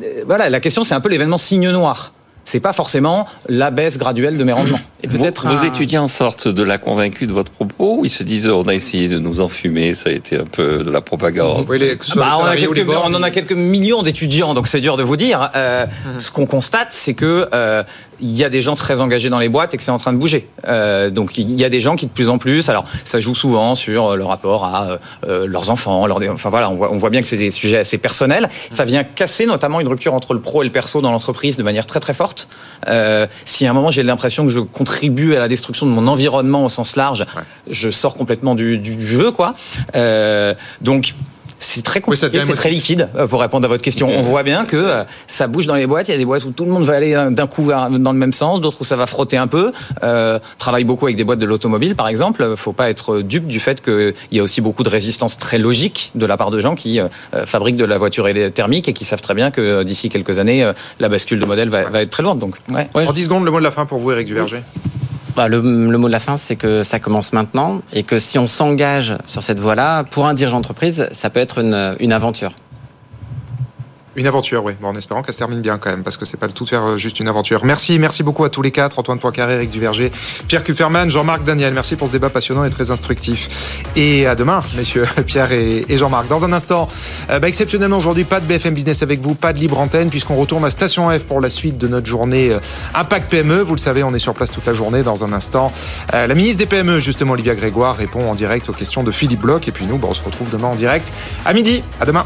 Speaker 11: euh, voilà la question c'est un peu l'événement signe noir. C'est pas forcément la baisse graduelle de mes rendements.
Speaker 12: Et peut-être
Speaker 3: vos, vos
Speaker 12: un-
Speaker 3: étudiants sortent de là convaincus de votre propos ou ils se disent on a essayé de nous enfumer, ça a été un peu de la propagande
Speaker 2: Oui, les-
Speaker 11: Bah, on, a quelques, on en a quelques millions d'étudiants, donc c'est dur de vous dire. Euh, Ce qu'on constate, c'est que euh, il y a des gens très engagés dans les boîtes et que c'est en train de bouger. Euh, donc il y a des gens qui de plus en plus, alors ça joue souvent sur euh, le rapport à euh, leurs enfants, enfin voilà, on voit, on voit bien que c'est des sujets assez personnels. Ça vient casser notamment une rupture entre le pro et le perso dans l'entreprise de manière très très forte. Euh, si à un moment j'ai l'impression que je contribue à la destruction de mon environnement au sens large, je sors complètement du, du jeu, quoi. Donc c'est très
Speaker 2: Oui,
Speaker 11: compliqué,
Speaker 2: devient
Speaker 11: c'est très liquide euh, pour répondre à votre question. On voit bien que euh, ça bouge dans les boîtes. Il y a des boîtes où tout le monde va aller euh, d'un coup vers- dans le même sens, d'autres où ça va frotter un peu. Euh, travaille beaucoup avec des boîtes de l'automobile, par exemple. Faut pas être dupe du fait qu'il y a aussi beaucoup de résistance très logique de la part de gens qui euh, fabriquent de la voiture thermique et qui savent très bien que d'ici quelques années, la bascule de modèle va, va être très lourde. Donc, ouais.
Speaker 2: En 10 secondes, le mot de la fin pour vous, Eric Duverger.
Speaker 12: Bah, le, le mot de la fin, c'est que ça commence maintenant et que si on s'engage sur cette voie-là, pour un dirigeant d'entreprise, ça peut être une, une aventure.
Speaker 2: Une aventure, oui. Bon, en espérant qu'elle se termine bien quand même, parce que c'est pas le tout de faire euh, juste une aventure. Merci, merci beaucoup à tous les quatre, Antoine Poincaré, Eric Duverger, Pierre Kupferman, Jean-Marc Daniel. Merci pour ce débat passionnant et très instructif. Et à demain, messieurs, Pierre et, Jean-Marc. Dans un instant, euh, bah, exceptionnellement aujourd'hui, pas de BFM Business avec vous, pas de libre antenne, puisqu'on retourne à Station F pour la suite de notre journée euh, Impact PME. Vous le savez, on est sur place toute la journée. Dans un instant, la ministre des PME, justement, Olivia Grégoire, répond en direct aux questions de Philippe Bloch. Et puis nous, bah, on se retrouve demain en direct à midi. À demain.